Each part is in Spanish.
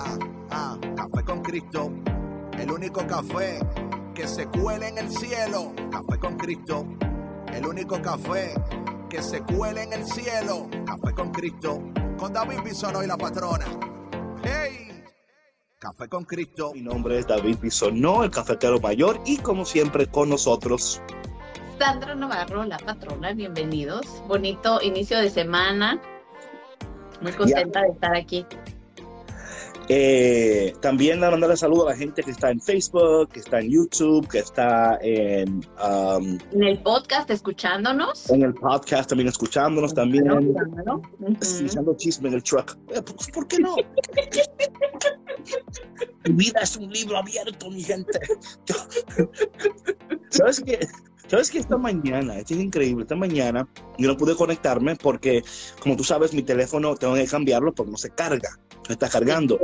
Ah, ah, café con Cristo. El único café que se cuele en el cielo. Café con Cristo. El único café que se cuele en el cielo. Café con Cristo. Con David Bisonó y la patrona. ¡Hey! Café con Cristo. Mi nombre es David Bisonó, el cafetero mayor, y como siempre con nosotros. Sandra Navarro, la patrona, bienvenidos. Bonito inicio de semana. Muy contenta de estar aquí. Eh, también mandarle saludo a la gente que está en Facebook, que está en YouTube, que está en... Um, en el podcast escuchándonos. En el podcast también escuchándonos también. ¿no? Echando chisme en el truck. Eh, ¿Por, ¿por qué no? mi vida es un libro abierto, mi gente. ¿Sabes qué? ¿Sabes qué? Esta mañana, esto es increíble, esta mañana yo no pude conectarme porque, como tú sabes, mi teléfono tengo que cambiarlo porque no se carga, no está cargando.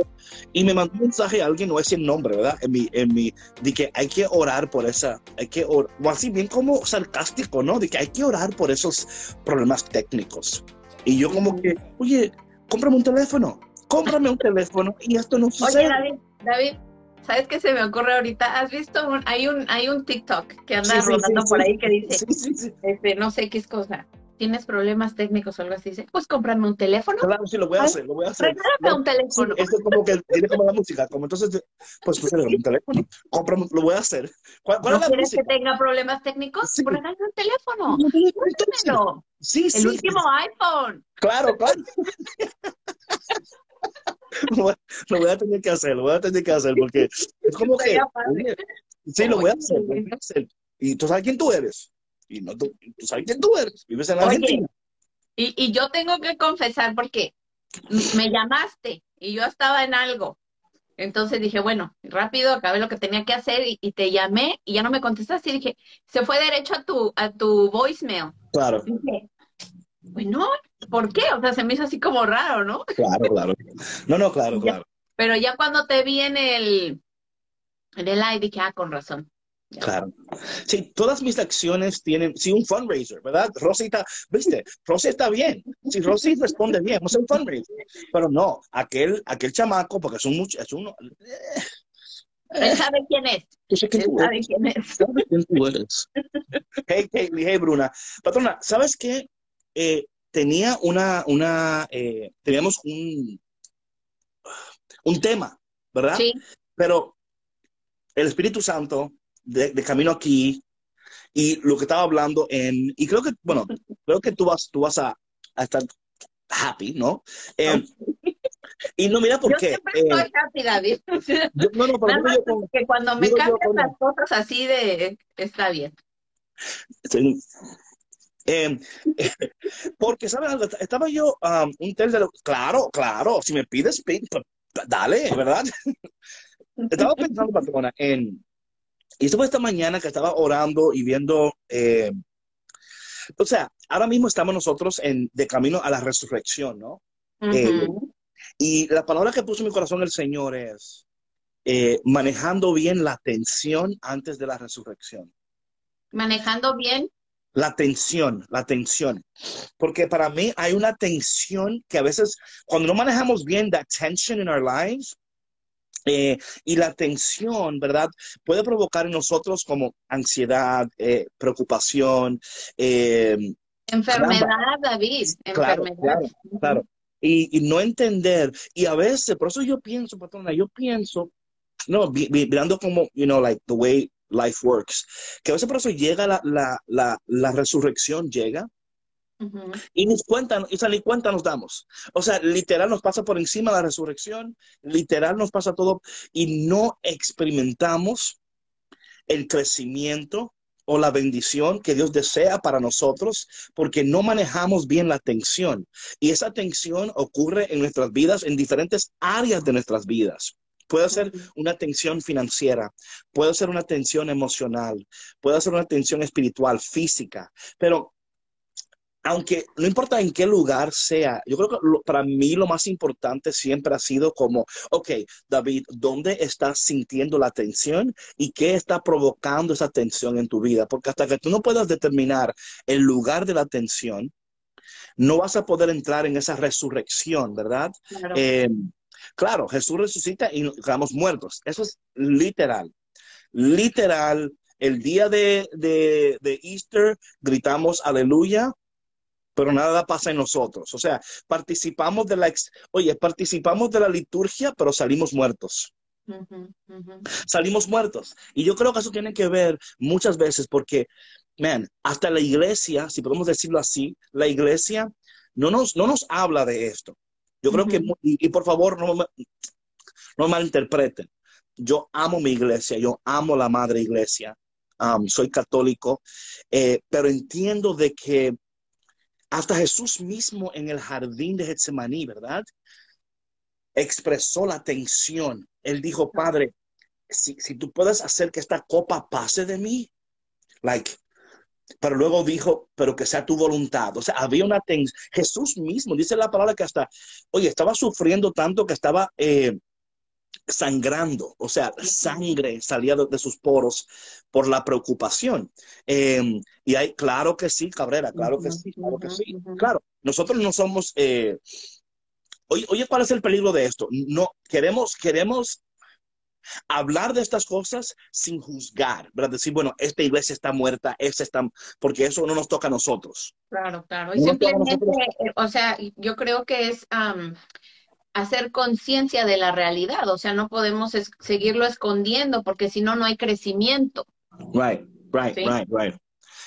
Y me mandó un mensaje a alguien, no es el nombre, ¿verdad? En mi, en mi, de que hay que orar por esa, hay que orar, o así bien como sarcástico, ¿no? De que hay que orar por esos problemas técnicos. Y yo como que, oye, cómprame un teléfono, cómprame un teléfono y esto no sucede. Oye, David, David, ¿sabes qué se me ocurre ahorita? ¿Has visto? Un, hay, un, hay un TikTok que anda Sí, sí, rodando sí, por sí. ahí que dice, Sí, sí, sí. este, no sé qué es cosa. ¿Tienes problemas técnicos o algo así? Dice, pues cómprame un teléfono. Claro, sí, lo voy a Ay, hacer, lo voy a hacer. Regálame un Sí, teléfono. es como que tiene como la música, como entonces, pues, pues regálame un teléfono, cómprame, lo voy a hacer. ¿Cuál, cuál ¿No es la quieres música? que tenga problemas técnicos? Sí. Pues regálame un teléfono. Entonces, Cómpramelo. Sí, El sí, último iPhone. claro, claro. Lo voy, a tener que hacer, lo voy a tener que hacer, porque es como que, oye, sí, lo voy a hacer, lo voy a hacer. Y tú sabes quién tú eres. Y no, tú, tú sabes quién tú eres. Vives en Oye, Argentina. Y, y yo tengo que confesar porque me llamaste y yo estaba en algo. Entonces dije, bueno, rápido, acabé lo que tenía que hacer y, y te llamé y ya no me contestaste y dije, se fue derecho a tu, a tu voicemail. Claro, Dije, bueno, ¿por qué? O sea, se me hizo así como raro, ¿no? claro, claro. No, no, claro, claro. Pero ya cuando te vi en el, en el live dije, ah, con razón. Ya. Claro. Sí, todas mis acciones tienen, sí, un fundraiser, ¿verdad? Rosita, viste, Rosy está bien. Si Rosy responde bien, vamos a hacer un fundraiser. Pero no, aquel, aquel chamaco, porque es un es uno. eh, Él sabe quién es. Yo sé quién Él tú sabe eres. quién es. ¿Sabes quién tú eres? Hey, Kaylee, hey, Bruna. Patrona, ¿sabes qué? Eh, tenía una, una, eh, teníamos un, un tema, ¿verdad? Sí, Pero el Espíritu Santo, de, de camino aquí, y lo que estaba hablando en, y creo que, bueno, creo que tú vas, tú vas a, a estar happy, ¿no? Eh, y no, mira por yo qué. siempre eh, estoy happy, David. yo- no, no, pero yo que cuando me cambian las cosas así de está bien. estoy- eh, porque, ¿sabes algo? Estaba yo, um, un tel de lo- claro, claro, si me pides, pi- pues, dale, ¿verdad? Estaba pensando, patrona, en, y esto fue esta mañana que estaba orando y viendo, eh, o sea, ahora mismo estamos nosotros en, de camino a la resurrección, ¿no? Eh, Ujú. Y la palabra que puso en mi corazón el Señor es eh, manejando bien la tensión antes de la resurrección. Manejando bien. La tensión, la tensión. Porque para mí hay una tensión que a veces, cuando no manejamos bien that tension in our lives, eh, y la tensión, ¿verdad? Puede provocar en nosotros como ansiedad, eh, preocupación, eh, Enfermedad, David. Claro, Enfermedad. claro, claro. Y, y no entender. Y a veces, por eso yo pienso, patrona, yo pienso, no, mirando como, you know, like the way life works, que a veces por eso llega la, la, la, la resurrección, llega, Ujú. y ni cuenta, y ni cuenta nos damos. O sea, literal nos pasa por encima la resurrección, literal nos pasa todo, y no experimentamos el crecimiento o la bendición que Dios desea para nosotros porque no manejamos bien la tensión. Y esa tensión ocurre en nuestras vidas, en diferentes áreas de nuestras vidas. Puede ser una tensión financiera, puede ser una tensión emocional, puede ser una tensión espiritual, física, pero aunque no importa en qué lugar sea, yo creo que para mí lo más importante siempre ha sido como, ok, David, ¿dónde estás sintiendo la tensión y qué está provocando esa tensión en tu vida? Porque hasta que tú no puedas determinar el lugar de la tensión, no vas a poder entrar en esa resurrección, ¿verdad? Claro, eh, claro Jesús resucita y quedamos muertos. Eso es literal. Literal. El día de, de, de Easter gritamos aleluya pero nada pasa en nosotros. O sea, participamos de la, oye, participamos de la liturgia, pero salimos muertos. Salimos muertos. Y yo creo que eso tiene que ver muchas veces porque, man, hasta la iglesia, si podemos decirlo así, la iglesia no nos, no nos habla de esto. Yo creo que, y, por favor, no, no malinterpreten. Yo amo mi iglesia, yo amo la madre iglesia, soy católico, eh, pero entiendo de que hasta Jesús mismo en el jardín de Getsemaní, ¿verdad? Expresó la tensión. Él dijo, Padre, si, tú puedes hacer que esta copa pase de mí, like, pero luego dijo, pero que sea tu voluntad. O sea, había una tensión. Jesús mismo dice la palabra que hasta, oye, estaba sufriendo tanto que estaba eh, sangrando, o sea, sangre salía de, sus poros por la preocupación. Em, y hay, claro que sí, Cabrera, claro que sí, claro que sí. Claro, nosotros no somos... Eh, oye, oye, ¿cuál es el peligro de esto? No, queremos, queremos hablar de estas cosas sin juzgar, ¿verdad? Decir, bueno, esta iglesia está muerta, esta está, porque eso no nos toca a nosotros. Claro, claro. Y simplemente, eh, o sea, yo creo que es hacer conciencia de la realidad, o sea, no podemos seguirlo escondiendo porque si no, no hay crecimiento. Right, right, right, right.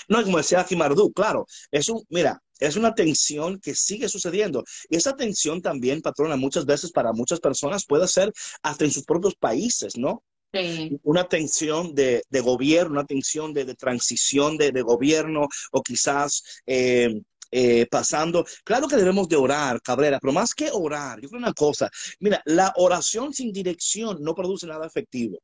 No, como decía Mardú, claro, es un, mira, es una tensión que sigue sucediendo. Y esa tensión también, patrona, muchas veces para muchas personas puede ser hasta en sus propios países, ¿no? Sí. Una tensión de, gobierno, una tensión de, transición de, gobierno o quizás eh, eh, pasando. Claro que debemos de orar, Cabrera, pero más que orar, yo creo una cosa, mira, la oración sin dirección no produce nada efectivo.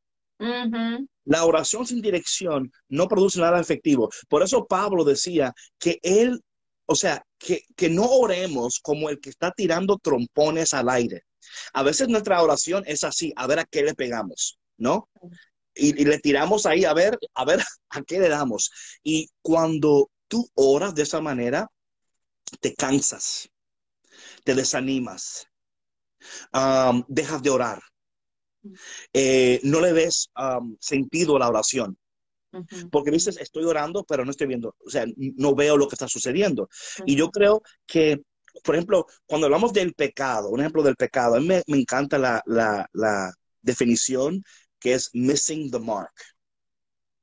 La oración sin dirección no produce nada efectivo. Por eso Pablo decía que él, o sea, que, que no oremos como el que está tirando trompones al aire. A veces nuestra oración es así, a ver a qué le pegamos, ¿no? Y, y, le tiramos ahí a ver, a ver a qué le damos. Y cuando tú oras de esa manera, te cansas, te desanimas, dejas de orar, eh, no le ves sentido a la oración. Porque dices, estoy orando, pero no estoy viendo, o sea, no veo lo que está sucediendo. Y yo creo que, por ejemplo, cuando hablamos del pecado, un ejemplo del pecado, a mí me, encanta la, la, definición que es missing the mark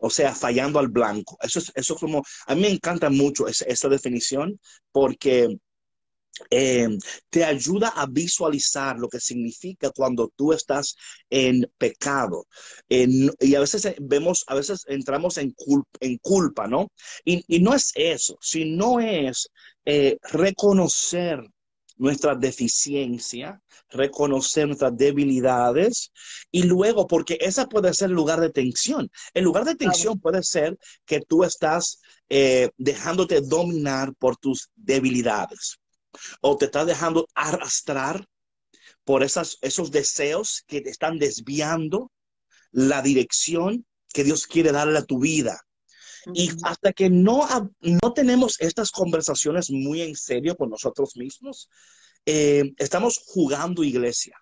o sea, fallando al blanco. Eso es, eso como, a mí me encanta mucho esa, definición porque eh, te ayuda a visualizar lo que significa cuando tú estás en pecado. y a veces eh, vemos, a veces entramos en, en culpa, ¿no? Y, no es eso, sino es eh, reconocer nuestra deficiencia, reconocer nuestras debilidades y luego, porque esa puede ser el lugar de tensión. El lugar de tensión puede ser que tú estás eh, dejándote dominar por tus debilidades o te estás dejando arrastrar por esas, esos deseos que te están desviando la dirección que Dios quiere darle a tu vida. Y hasta que no, no tenemos estas conversaciones muy en serio con nosotros mismos, eh, estamos jugando iglesia.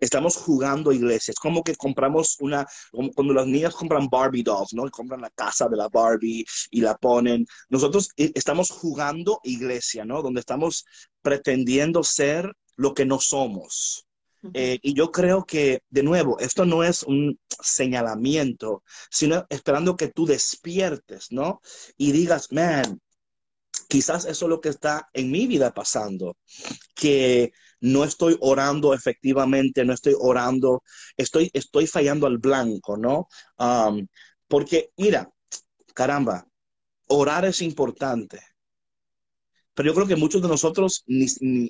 Estamos jugando iglesia. Es como que compramos una, cuando las niñas compran Barbie dolls, ¿no? compran la casa de la Barbie y la ponen. Nosotros eh, estamos jugando iglesia, ¿no? Donde estamos pretendiendo ser lo que no somos. Eh, y yo creo que, de nuevo, esto no es un señalamiento, sino esperando que tú despiertes, ¿no? Y digas, man, quizás eso es lo que está en mi vida pasando, que no estoy orando efectivamente, no estoy orando, estoy, estoy fallando al blanco, ¿no? Um, porque, mira, caramba, orar es importante. Pero yo creo que muchos de nosotros, ni,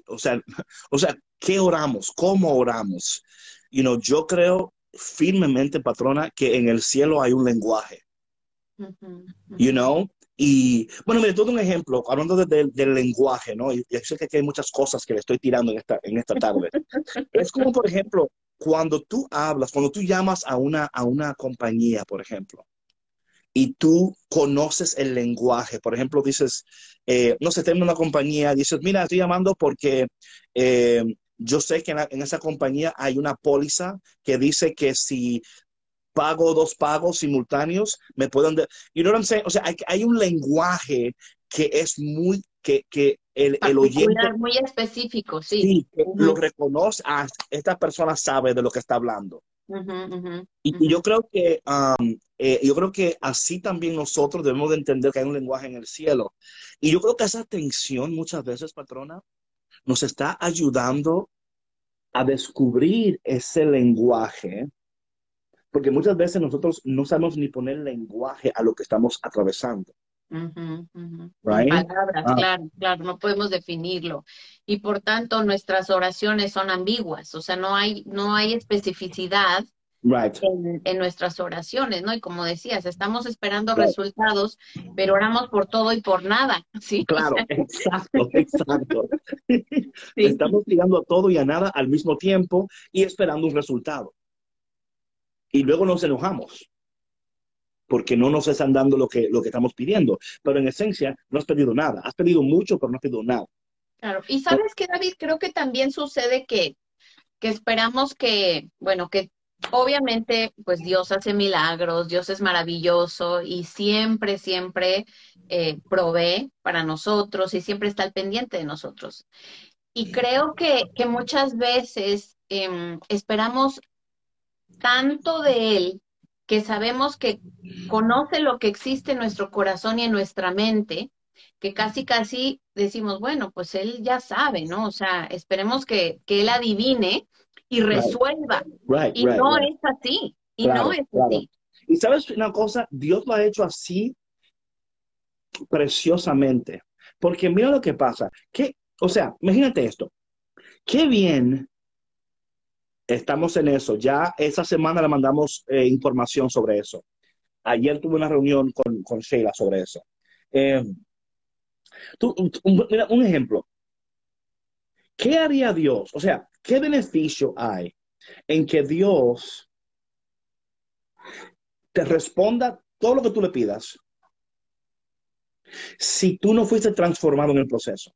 o, sea, o sea, ¿qué oramos? ¿Cómo oramos? You know, yo creo firmemente, patrona, que en el cielo hay un lenguaje. You know? Y bueno, mire, todo un ejemplo, hablando del lenguaje, ¿no? Y, sé que hay muchas cosas que le estoy tirando en esta, en esta tarde. es como, por ejemplo, cuando tú hablas, cuando tú llamas a una, a una compañía, por ejemplo, y tú conoces el lenguaje, por ejemplo, dices, eh, no sé, tengo una compañía, dices, mira, estoy llamando porque eh, yo sé que en, esa compañía hay una póliza que dice que si pago dos pagos simultáneos, me pueden... You know what I'm saying? O sea, hay, un lenguaje que es muy, que, que el, el oyente... Muy específico, sí. Sí, lo reconoce, ah, esta persona sabe de lo que está hablando. y, yo creo que um, eh, yo creo que así también nosotros debemos de entender que hay un lenguaje en el cielo. Y yo creo que esa tensión muchas veces, patrona, nos está ayudando a descubrir ese lenguaje, porque muchas veces nosotros no sabemos ni poner lenguaje a lo que estamos atravesando. Palabras, ah. claro, claro, no podemos definirlo. Y por tanto, nuestras oraciones son ambiguas, o sea, no hay, no hay especificidad en, nuestras oraciones, ¿no? Y como decías, estamos esperando resultados, pero oramos por todo y por nada, ¿sí? Claro, exacto, exacto. Estamos tirando a todo y a nada al mismo tiempo y esperando un resultado. Y luego nos enojamos porque no nos están dando lo que, lo que estamos pidiendo. Pero en esencia, no has pedido nada. Has pedido mucho, pero no has pedido nada. Claro. Y sabes que, David, creo que también sucede que, que esperamos que, bueno, que obviamente, pues Dios hace milagros, Dios es maravilloso y siempre, siempre eh, provee para nosotros y siempre está al pendiente de nosotros. Y creo que, que muchas veces em, esperamos tanto de Él que sabemos que conoce lo que existe en nuestro corazón y en nuestra mente, que casi, casi decimos, bueno, pues Él ya sabe, ¿no? O sea, esperemos que, que Él adivine y resuelva. y no es así. Y no es así. Y sabes una cosa, Dios lo ha hecho así preciosamente. Porque mira lo que pasa. Que, o sea, imagínate esto. Qué bien estamos en eso. Ya esa semana le mandamos eh, información sobre eso. Ayer tuve una reunión con, Sheila sobre eso. Eh, mira, un ejemplo. ¿Qué haría Dios? O sea, ¿qué beneficio hay en que Dios te responda todo lo que tú le pidas si tú no fuiste transformado en el proceso?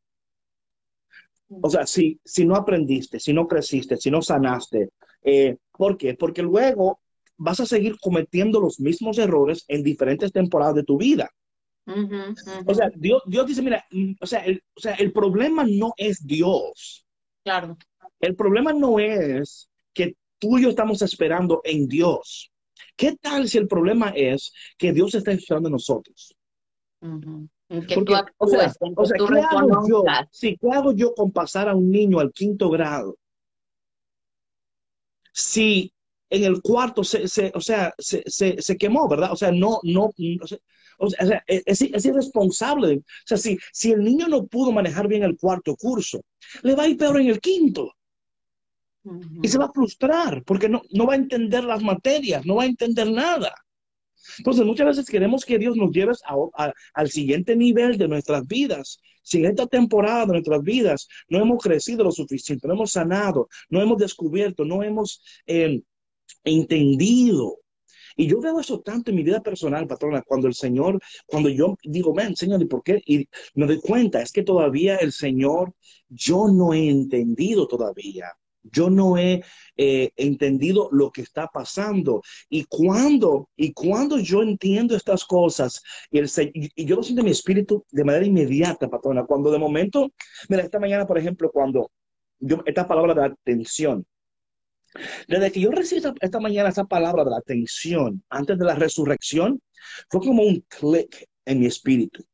O sea, si, si no aprendiste, si no creciste, si no sanaste, eh, ¿por qué? Porque luego vas a seguir cometiendo los mismos errores en diferentes temporadas de tu vida. O sea, Dios, Dios dice, mira, mm, o sea, el, o sea, el problema no es Dios. Claro. El problema no es que tú y yo estamos esperando en Dios. ¿Qué tal si el problema es que Dios está esperando en nosotros? Que tú o sea, ¿qué hago yo? Sí, ¿qué hago yo con pasar a un niño al quinto grado? Si en el cuarto se, o sea, se, se, quemó, ¿verdad? O sea, no, no, o sea, es, es, irresponsable. O sea, si, si el niño no pudo manejar bien el cuarto curso, le va a ir peor en el quinto. Y se va a frustrar porque no, no va a entender las materias, no va a entender nada. Entonces, muchas veces queremos que Dios nos lleve al siguiente nivel de nuestras vidas. Si en esta temporada de nuestras vidas no hemos crecido lo suficiente, no hemos sanado, no hemos descubierto, no hemos eh, entendido y yo veo eso tanto en mi vida personal, patrona, cuando el Señor, cuando yo digo, ven, Señor, ¿y por qué? Y me doy cuenta, es que todavía el Señor, yo no he entendido todavía. Yo no he eh, entendido lo que está pasando. Y cuando, y cuando yo entiendo estas cosas, y, el, y yo lo siento en mi espíritu de manera inmediata, patrona, cuando de momento, mira, esta mañana, por ejemplo, cuando yo, esta palabra de atención, desde que yo recibí esta, mañana esa palabra de atención antes de la resurrección, fue como un clic en mi espíritu.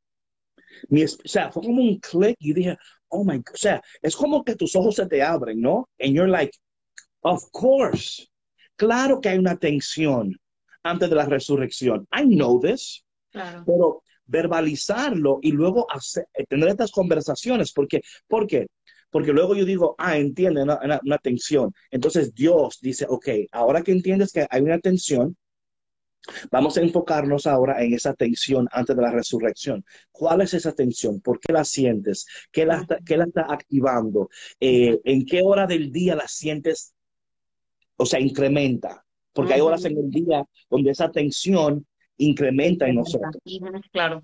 Mi, o sea, fue como un clic y dije, oh my God, o sea, es como que tus ojos se te abren, ¿no? And you're like, of course, claro que hay una tensión antes de la resurrección. I know this. Pero verbalizarlo y luego hacer, tener estas conversaciones, porque, ¿por qué? Porque luego yo digo, ah, entiende una, una, tensión. Entonces Dios dice, ok, ahora que entiendes que hay una tensión, Vamos a enfocarnos ahora en esa tensión antes de la resurrección. ¿Cuál es esa tensión? ¿Por qué la sientes? ¿Qué la, qué la está activando? Eh, ¿En qué hora del día la sientes? O sea, incrementa. Porque hay horas en el día donde esa tensión incrementa en nosotros. Claro.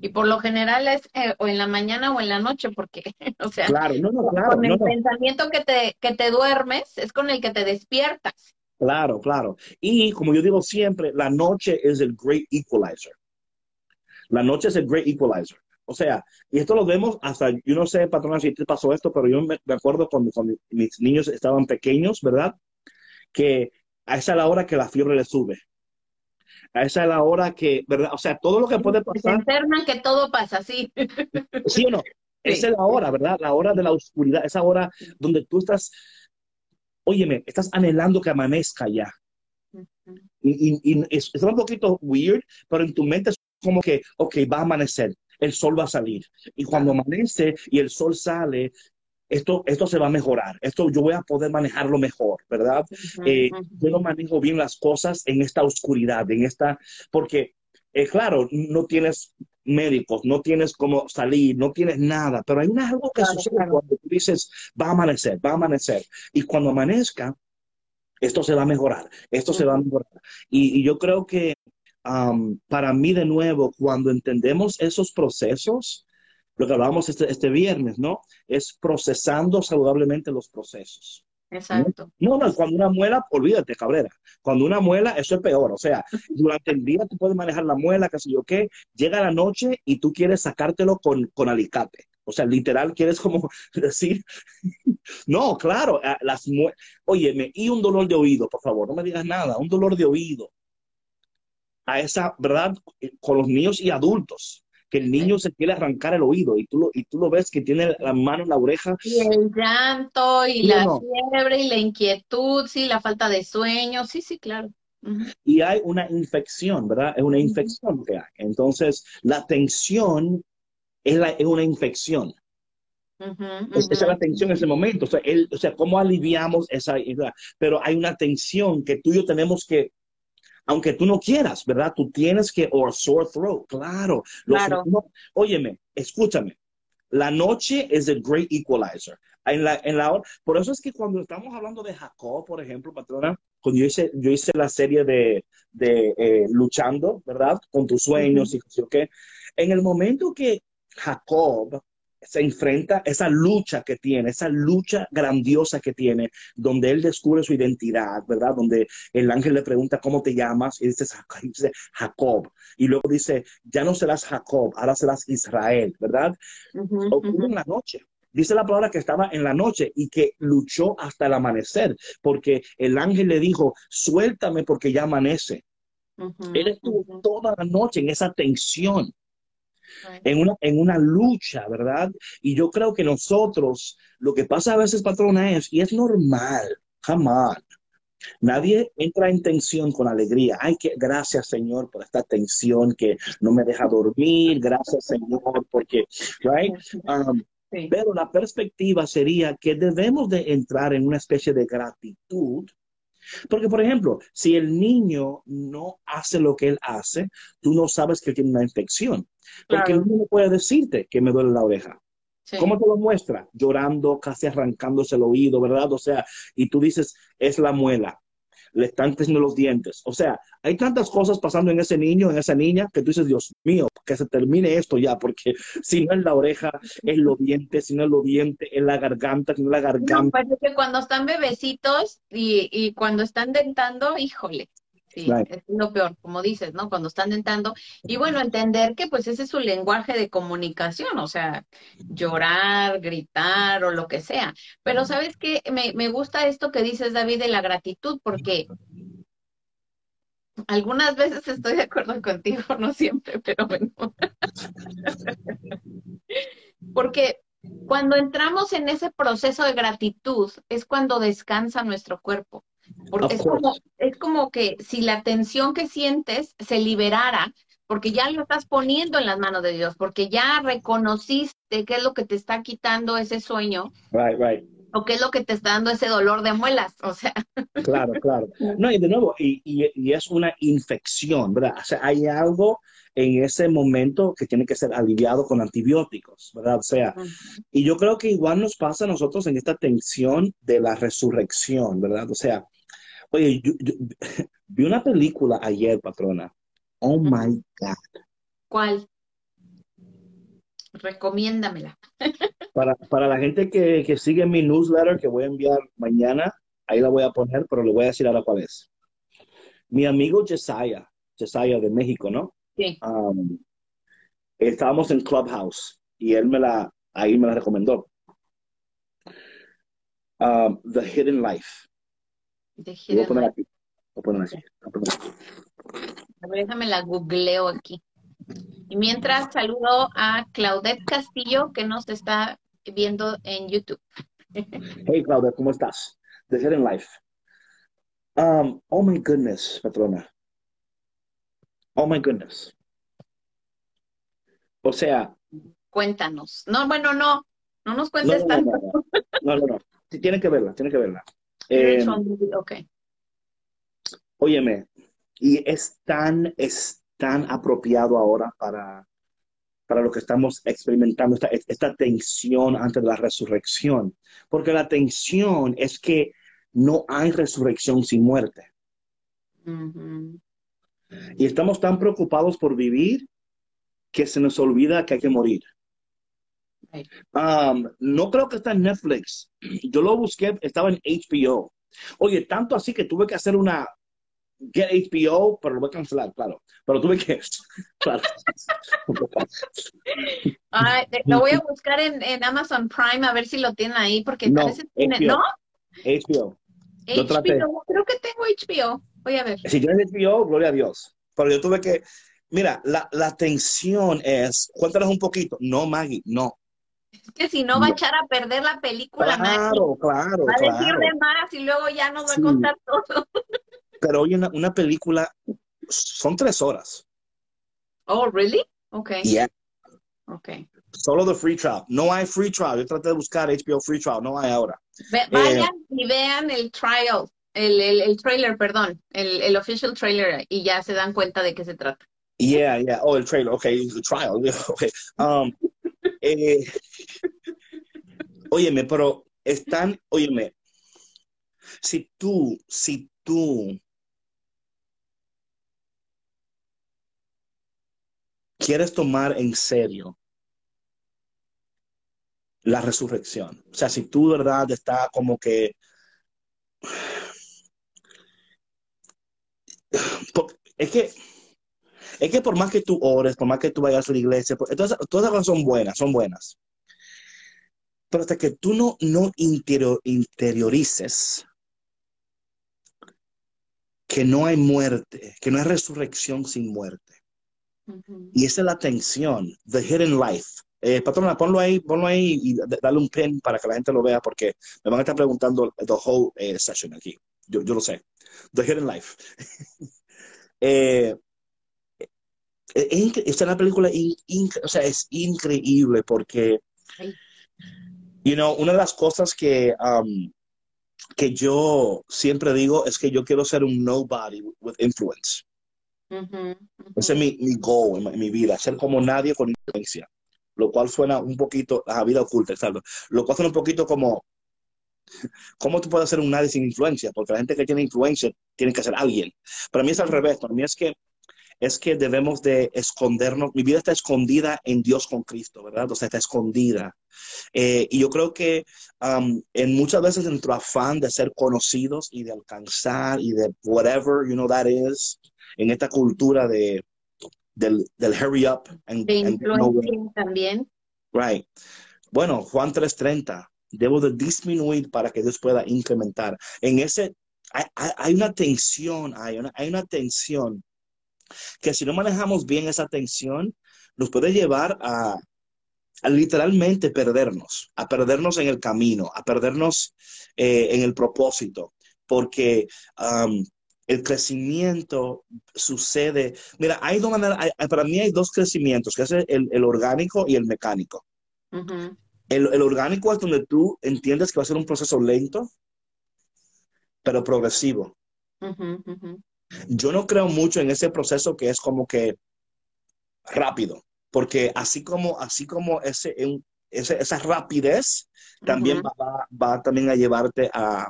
Y por lo general es eh, o en la mañana o en la noche, porque, o sea, claro, no, no, claro, con el pensamiento que te, que te duermes es con el que te despiertas. Claro, claro. Y como yo digo siempre, la noche es el great equalizer. La noche es el great equalizer. O sea, y esto lo vemos hasta, yo no sé, patrona, si te pasó esto, pero yo me, acuerdo cuando, cuando, mis niños estaban pequeños, ¿verdad? Que a esa es la hora que la fiebre le sube. A esa es la hora que, ¿verdad? O sea, todo lo que puede pasar. Se que todo pasa, sí. ¿Sí o no? Esa es la hora, ¿verdad? La hora de la oscuridad, esa hora donde tú estás, óyeme, estás anhelando que amanezca ya. Y, es, un poquito weird, pero en tu mente es como que, ok, va a amanecer, el sol va a salir. Y cuando amanece y el sol sale, esto, esto se va a mejorar, esto yo voy a poder manejarlo mejor, ¿verdad? Eh, yo no manejo bien las cosas en esta oscuridad, en esta, porque, eh, claro, no tienes médicos, no tienes cómo salir, no tienes nada, pero hay algo que sucede cuando tú dices, va a amanecer, va a amanecer, y cuando amanezca, esto se va a mejorar, esto se va a mejorar. Y, yo creo que para mí, de nuevo, cuando entendemos esos procesos, lo que hablábamos este, este viernes, ¿no? Es procesando saludablemente los procesos. Exacto. No, no, cuando una muela, olvídate, cabrera. Cuando una muela, eso es peor. O sea, durante el día tú puedes manejar la muela, qué sé yo qué, llega la noche y tú quieres sacártelo con, con alicate. O sea, literal, quieres como decir, no, claro, las muelas, óyeme, y un dolor de oído, por favor, no me digas nada, un dolor de oído. A esa, ¿verdad? Con los niños y adultos que el niño se quiere arrancar el oído y tú lo, y tú lo ves que tiene la mano en la oreja. Y el llanto y la fiebre y la inquietud, sí, la falta de sueño, sí, sí, claro. Y hay una infección, ¿verdad? Es una infección que hay. Entonces, la tensión es, la, es una infección. Esa es la tensión en ese momento. O sea, o sea, ¿cómo aliviamos esa, esa? Pero hay una tensión que tú y yo tenemos que aunque tú no quieras, ¿verdad? Tú tienes que, o sore throat, claro. claro. óyeme, escúchame. La noche es el great equalizer. En la, en la, por eso es que cuando estamos hablando de Jacob, por ejemplo, patrona, cuando yo hice, yo hice la serie de, de eh, Luchando, ¿verdad? Con tus sueños y qué. En el momento que Jacob se enfrenta esa lucha que tiene, esa lucha grandiosa que tiene, donde él descubre su identidad, ¿verdad? Donde el ángel le pregunta cómo te llamas y dice, Jacob. Y luego dice, ya no serás Jacob, ahora serás Israel, ¿verdad? Ocurre en la noche. Dice la palabra que estaba en la noche y que luchó hasta el amanecer, porque el ángel le dijo, suéltame porque ya amanece. Él estuvo toda la noche en esa tensión en una, en una lucha, ¿verdad? Y yo creo que nosotros, lo que pasa a veces, patrona, es, y es normal, jamás. Nadie entra en tensión con alegría. Ay, que gracias, Señor, por esta tensión que no me deja dormir. Gracias, Señor, porque, right? Um, pero la perspectiva sería que debemos de entrar en una especie de gratitud porque, por ejemplo, si el niño no hace lo que él hace, tú no sabes que tiene una infección. Porque el niño puede decirte que me duele la oreja. ¿Cómo te lo muestra? Llorando, casi arrancándose el oído, ¿verdad? O sea, y tú dices, es la muela le están creciendo los dientes. O sea, hay tantas cosas pasando en ese niño, en esa niña, que tú dices, Dios mío, que se termine esto ya, porque si no es la oreja, es los dientes, si no es los dientes, es la garganta, si no es la garganta. No, que cuando están bebecitos y, y cuando están dentando, híjole, Sí, es lo peor, como dices, ¿no? Cuando están dentando. Y bueno, entender que pues ese es su lenguaje de comunicación, o sea, llorar, gritar o lo que sea. Pero sabes que me, me gusta esto que dices, David, de la gratitud, porque algunas veces estoy de acuerdo contigo, no siempre, pero bueno. porque cuando entramos en ese proceso de gratitud es cuando descansa nuestro cuerpo. Porque es como, es como que si la tensión que sientes se liberara, porque ya lo estás poniendo en las manos de Dios, porque ya reconociste qué es lo que te está quitando ese sueño. Right, right. O qué es lo que te está dando ese dolor de muelas, o sea. Claro, claro. No, y de nuevo, y, y, y es una infección, ¿verdad? O sea, hay algo en ese momento que tiene que ser aliviado con antibióticos, ¿verdad? O sea, y yo creo que igual nos pasa a nosotros en esta tensión de la resurrección, ¿verdad? O sea, oye, yo, yo, vi una película ayer, patrona. Oh my God. ¿Cuál? Recomiéndamela. Para, para la gente que, que sigue mi newsletter que voy a enviar mañana, ahí la voy a poner, pero le voy a decir ahora cuál es. Mi amigo Jesiah, Jesiah de México, ¿no? Sí. Um, estábamos en Clubhouse y él me la, ahí me la recomendó. Um, The Hidden Life. Lo voy a poner aquí. Voy a poner voy a poner aquí. A ver, déjame la googleo aquí. Y mientras saludo a Claudette Castillo, que nos está viendo en YouTube. Hey, Claudia, ¿cómo estás? The Hidden Life. Um, oh my goodness, patrona. Oh my goodness. O sea, Cuéntanos. No, bueno, no, no nos no, cuentes no, tanto. no, no, no, no. Sí, Tienen que verla, tienen que verla. Eh, Ok. óyeme, y es tan, es tan apropiado ahora para, para lo que estamos experimentando, esta, esta tensión antes de la resurrección. Porque la tensión es que no hay resurrección sin muerte. Ujú. Y estamos tan preocupados por vivir que se nos olvida que hay que morir. Um, no creo que está en Netflix. Yo lo busqué, estaba en HBO. Oye, tanto así que tuve que hacer una Get HBO, pero lo voy a cancelar, claro. Pero tuve que. Claro. Ay, lo voy a buscar en, en Amazon Prime a ver si lo tienen ahí, porque No, tiene, HBO. ¿no? HBO. Yo traté. HBO, creo que tengo HBO. Voy a ver. Si tienes HBO, gloria a Dios. Pero yo tuve que. Mira, la, la tensión es. Cuéntanos un poquito. No, Maggie, no. Es que si no va a echar a perder la película, Maggie. Claro, claro, Va a decir claro. de más y luego ya nos va Sí. a contar todo. Pero oye, una, una película. Son tres horas. Oh, really? Okay. Yeah. Okay. Solo de free trial. No hay free trial. Yo traté de buscar HBO free trial. No hay ahora. Ve- vayan y vean el trial, el, el, el trailer, perdón, el, el official trailer y ya se dan cuenta de qué se trata. Yeah, yeah. Oh, el trailer. Okay, the trial. Okay. Um, eh, óyeme, pero están, óyeme, si tú, si tú quieres tomar en serio la resurrección, o sea, si tú verdad está como que es que es que por más que tú ores, por más que tú vayas a la iglesia, por- todas, todas esas cosas son buenas, son buenas. Pero hasta que tú no, no interior- interiorices que no hay muerte, que no hay resurrección sin muerte. Ujú. Y esa es la tensión, the hidden life. Eh, patrona, ponlo ahí, ponlo ahí y dale un pin para que la gente lo vea porque me van a estar preguntando the whole eh, session aquí. Yo, yo lo sé. The hidden life. eh, es esta es una película in- incre- o sea, es increíble porque, you know, una de las cosas que, um, que yo siempre digo es que yo quiero ser un nobody with influence. Ujú, ujú. Ese es mi, mi goal en, mi- en mi vida, ser como nadie con influencia. Lo cual suena un poquito a vida oculta, exacto. Lo cual suena un poquito como, ¿cómo tú puedes ser un nadie sin influencia? Porque la gente que tiene influencia tiene que ser alguien. Para mí es al revés, para mí es que es que debemos de escondernos. Mi vida está escondida en Dios con Cristo, ¿verdad? O sea, está escondida. Eh, y yo creo que um, en muchas veces nuestro afán de ser conocidos y de alcanzar y de whatever, you know, that is, en esta cultura de, del, del hurry up and, De influencia también. Right. Bueno, Juan 3:30, debo de disminuir para que Dios pueda incrementar. En ese, hay, hay- hay una tensión, hay una, hay una tensión que si no manejamos bien esa tensión, nos puede llevar a, a literalmente perdernos, a perdernos en el camino, a perdernos eh, en el propósito, porque um, el crecimiento sucede. Mira, hay dos maneras, hay- para mí hay dos crecimientos, que es el, el orgánico y el mecánico. El, el orgánico es donde tú entiendes que va a ser un proceso lento, pero progresivo. ujú, ujú. Yo no creo mucho en ese proceso que es como que rápido, porque así como, así como ese, esa rapidez también va, va- va también a llevarte a,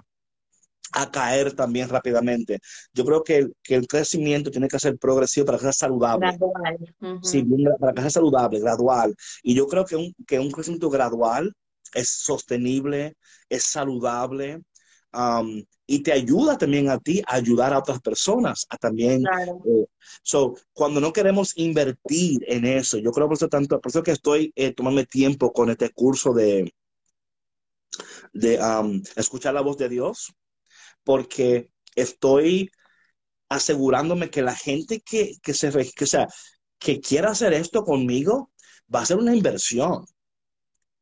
a caer también rápidamente. Yo creo que, el- que el crecimiento tiene que ser progresivo para que sea saludable. Gradual. Sí, para que sea saludable, gradual. Y yo creo que un, que un crecimiento gradual es sostenible, es saludable, um, y te ayuda también a ti a ayudar a otras personas a también. Claro. eh, so, cuando no queremos invertir en eso, yo creo por eso tanto, por eso que estoy eh, tomando tiempo con este curso de, de um, escuchar la voz de Dios, porque estoy asegurándome que la gente que, que se, que, o sea, que quiera hacer esto conmigo va a ser una inversión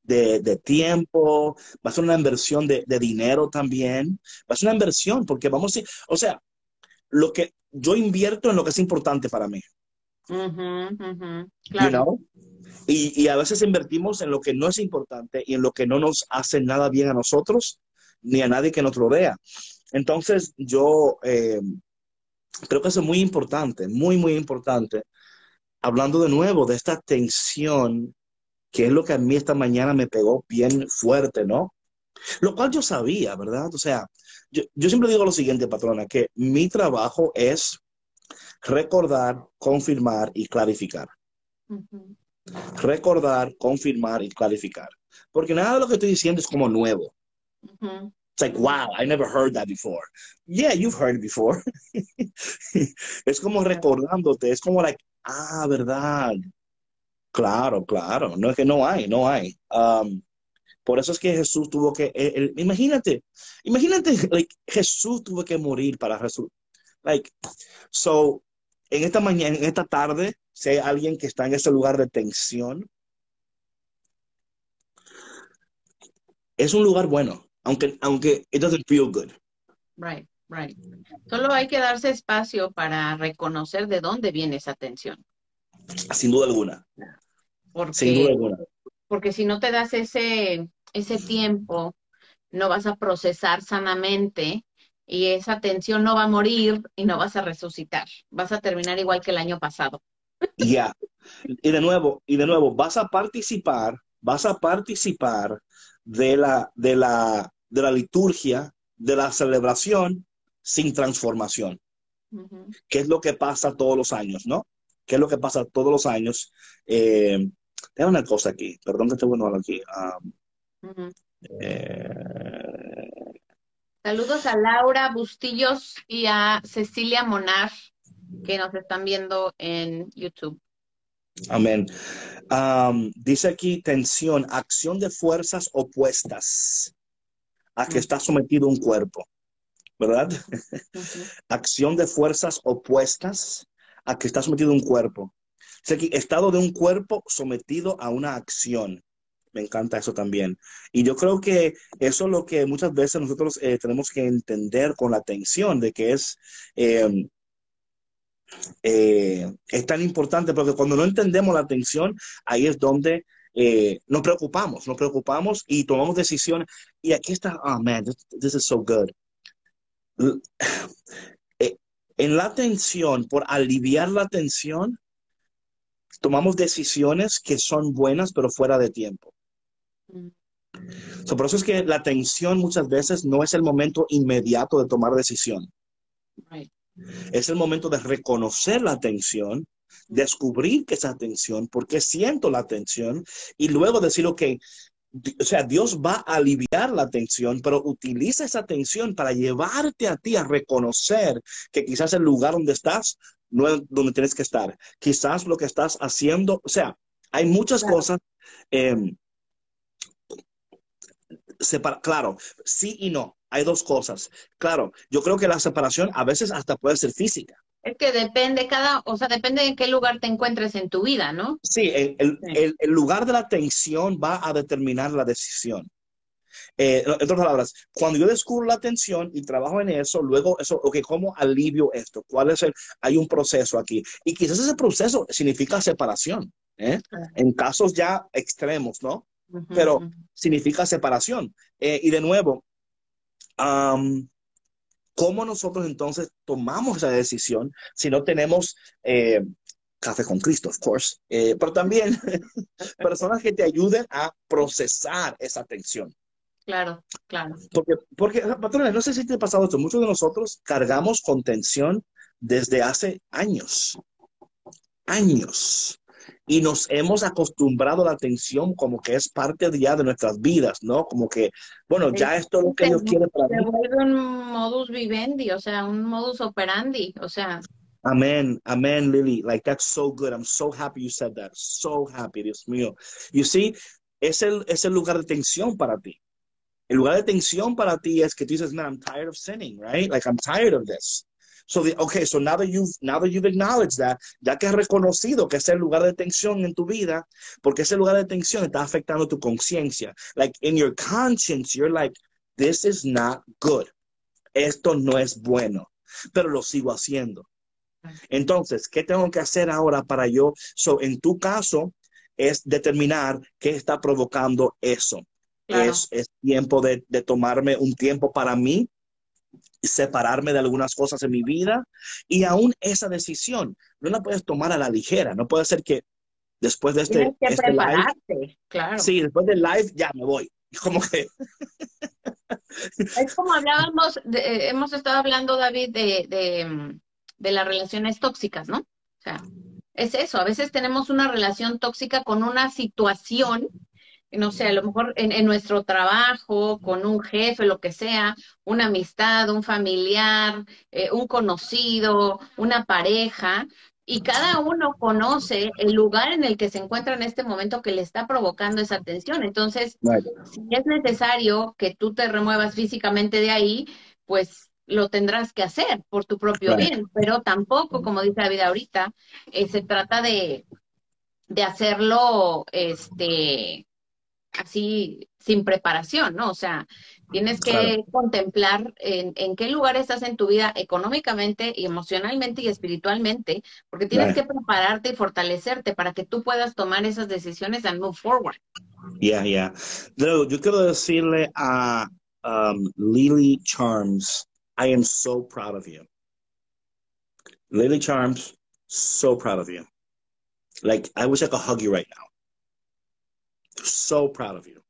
de, de tiempo, va a ser una inversión de, de dinero también, va a ser una inversión porque vamos a, o sea, lo que yo invierto en lo que es importante para mí, Ujú, ujú. you Claro. know? Y, y a veces invertimos en lo que no es importante y en lo que no nos hace nada bien a nosotros ni a nadie que nos rodea. Entonces, yo eh, creo que eso es muy importante, muy, muy importante. Hablando de nuevo de esta tensión, que es lo que a mí esta mañana me pegó bien fuerte, ¿no? Lo cual yo sabía, ¿verdad? O sea, yo, yo siempre digo lo siguiente, patrona, que mi trabajo es recordar, confirmar y clarificar. Recordar, confirmar y clarificar. Porque nada de lo que estoy diciendo es como nuevo. It's like, wow, I never heard that before. Yeah, you've heard it before. es como recordándote, es como like, ah, verdad. Claro, claro. No es que no hay, no hay. Um, por eso es que Jesús tuvo que, eh, imagínate, imagínate, like, Jesús tuvo que morir para Jesús. Like, so, en esta mañana, en esta tarde, si hay alguien que está en ese lugar de tensión, es un lugar bueno, aunque, aunque it doesn't feel good. Right, right. Solo hay que darse espacio para reconocer de dónde viene esa tensión. Sin duda alguna, sin duda Porque, porque si no te das ese, ese tiempo, no vas a procesar sanamente y esa tensión no va a morir y no vas a resucitar. Vas a terminar igual que el año pasado. Ya. Y de nuevo, y de nuevo, vas a participar, vas a participar de la, de la, de la liturgia, de la celebración sin transformación, que es lo que pasa todos los años, ¿no? ¿Qué es lo que pasa todos los años? Eh, tengo una cosa aquí, perdón que esté bueno aquí. Ah, Ujú. eh, Saludos a Laura Bustillos y a Cecilia Monar, que nos están viendo en YouTube. Amén. Am, dice aquí tensión, acción de fuerzas opuestas a que está sometido un cuerpo, ¿verdad? Acción de fuerzas opuestas a que está sometido un cuerpo. Estado de un cuerpo sometido a una acción. Me encanta eso también. Y yo creo que eso es lo que muchas veces nosotros eh, tenemos que entender con la tensión, de que es, eh, eh, es tan importante, porque cuando no entendemos la tensión, ahí es donde eh, nos preocupamos, nos preocupamos y tomamos decisiones. Y aquí está, oh man, this, is so good. En la tensión, por aliviar la tensión, tomamos decisiones que son buenas, pero fuera de tiempo. Mm. So, por eso es que la tensión muchas veces no es el momento inmediato de tomar decisión. Right. Es el momento de reconocer la tensión, descubrir que esa tensión, por qué siento la tensión, y luego decir, ok, o sea, Dios va a aliviar la tensión, pero utiliza esa tensión para llevarte a ti a reconocer que quizás el lugar donde estás no es donde tienes que estar. Quizás lo que estás haciendo, o sea, hay muchas Claro. cosas. eh, separa- claro, sí y no. Hay dos cosas. Claro, yo creo que la separación a veces hasta puede ser física. Es que depende cada, o sea, depende de qué lugar te encuentres en tu vida, ¿no? Sí, el, el- el lugar de la tensión va a determinar la decisión. Eh, en otras palabras, cuando yo descubro la atención y trabajo en eso, luego eso, ok, ¿cómo alivio esto? ¿Cuál es el, hay un proceso aquí? Y quizás ese proceso significa separación, ¿eh? En casos ya extremos, ¿no? Pero significa separación. Eh, y de nuevo, ¿cómo nosotros entonces tomamos esa decisión si no tenemos eh, café con Cristo, of course, eh, pero también personas que te ayuden a procesar esa tensión. Claro, claro. Porque, porque, patrones, no sé si te ha pasado esto, muchos de nosotros cargamos con tensión desde hace años, años y nos hemos acostumbrado a la tensión como que es parte ya de nuestras vidas, ¿no? Como que, bueno, ya esto es lo que Dios quiere para mí. Se vuelve un modus vivendi, o sea, un modus operandi, o sea. Amen, amen, Lily. Like, that's so good. I'm so happy you said that. So happy, Dios mío. You see, es el, es el lugar de tensión para ti. El lugar de tensión para ti es que tú dices, man, I'm tired of sinning, right? Like, I'm tired of this. So, the, okay, so now that you've now that you've acknowledged that, ya que has reconocido que es el lugar de tensión en tu vida, porque ese lugar de tensión está afectando tu conciencia. Like in your conscience, you're like, this is not good. Esto no es bueno, pero lo sigo haciendo. Entonces, ¿qué tengo que hacer ahora para yo? So, en tu caso, es determinar qué está provocando eso. Es, es, tiempo de, de, tomarme un tiempo para mí separarme de algunas cosas en mi vida y aún esa decisión no la puedes tomar a la ligera, no puede ser que después de este, este live, claro. Sí, después del live ya me voy. Como que es como hablábamos, de, hemos estado hablando, David, de, de, de las relaciones tóxicas, ¿no? O sea, es eso, a veces tenemos una relación tóxica con una situación no sé, a lo mejor en, nuestro trabajo, con un jefe, lo que sea, una amistad, un familiar, eh, un conocido, una pareja, y cada uno conoce el lugar en el que se encuentra en este momento que le está provocando esa tensión. Entonces, si es necesario que tú te remuevas físicamente de ahí, pues lo tendrás que hacer por tu propio bien, pero tampoco, como dice David ahorita, eh, se trata de, de hacerlo, este, así sin preparación, ¿no? O sea, tienes que contemplar en, en, qué lugar estás en tu vida económicamente y emocionalmente y espiritualmente, porque tienes que prepararte y fortalecerte para que tú puedas tomar esas decisiones and move forward. Yeah, yeah. yo quiero decirle a um, Lily Charms, I am so proud of you. Lily Charms, so proud of you. Like, I wish I could hug you right now. So proud of you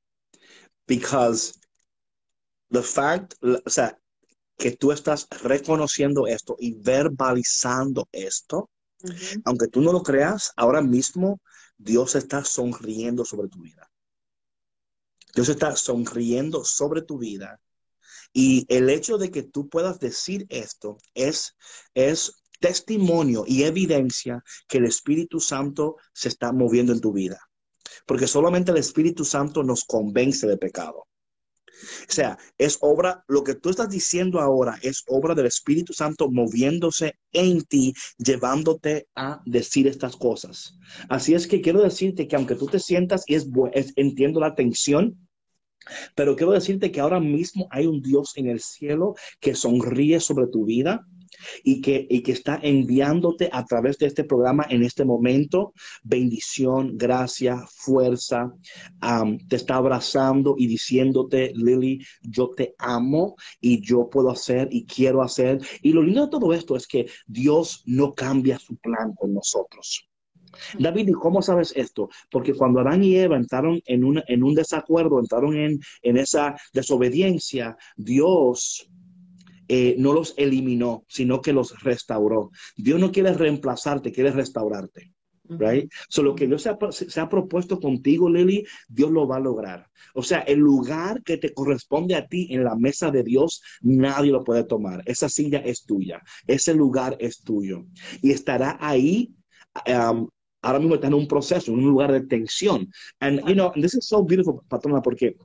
because the fact, o sea, que tú estás reconociendo esto y verbalizando esto, aunque tú no lo creas, ahora mismo Dios está sonriendo sobre tu vida. Dios está sonriendo sobre tu vida. Y el hecho de que tú puedas decir esto es, es testimonio y evidencia que el Espíritu Santo se está moviendo en tu vida porque solamente el Espíritu Santo nos convence de pecado. O sea, es obra, lo que tú estás diciendo ahora es obra del Espíritu Santo moviéndose en ti, llevándote a decir estas cosas. Así es que quiero decirte que aunque tú te sientas y es, es entiendo la tensión, pero quiero decirte que ahora mismo hay un Dios en el cielo que sonríe sobre tu vida, y que, y que está enviándote a través de este programa en este momento bendición, gracia, fuerza. te está abrazando y diciéndote, Lily, yo te amo y yo puedo hacer y quiero hacer. Y lo lindo de todo esto es que Dios no cambia su plan con nosotros. David, ¿y cómo sabes esto? Porque cuando Adán y Eva entraron en un, en un desacuerdo, entraron en, en esa desobediencia, Dios eh, no los eliminó, sino que los restauró. Dios no quiere reemplazarte, quiere restaurarte. Right? So, lo que Dios se ha, se ha, propuesto contigo, Lily, Dios lo va a lograr. O sea, el lugar que te corresponde a ti en la mesa de Dios, nadie lo puede tomar. Esa silla es tuya. Ese lugar es tuyo. Y estará ahí. Um, ahora mismo está en un proceso, en un lugar de tensión. And, you know, this is so beautiful, patrona, porque,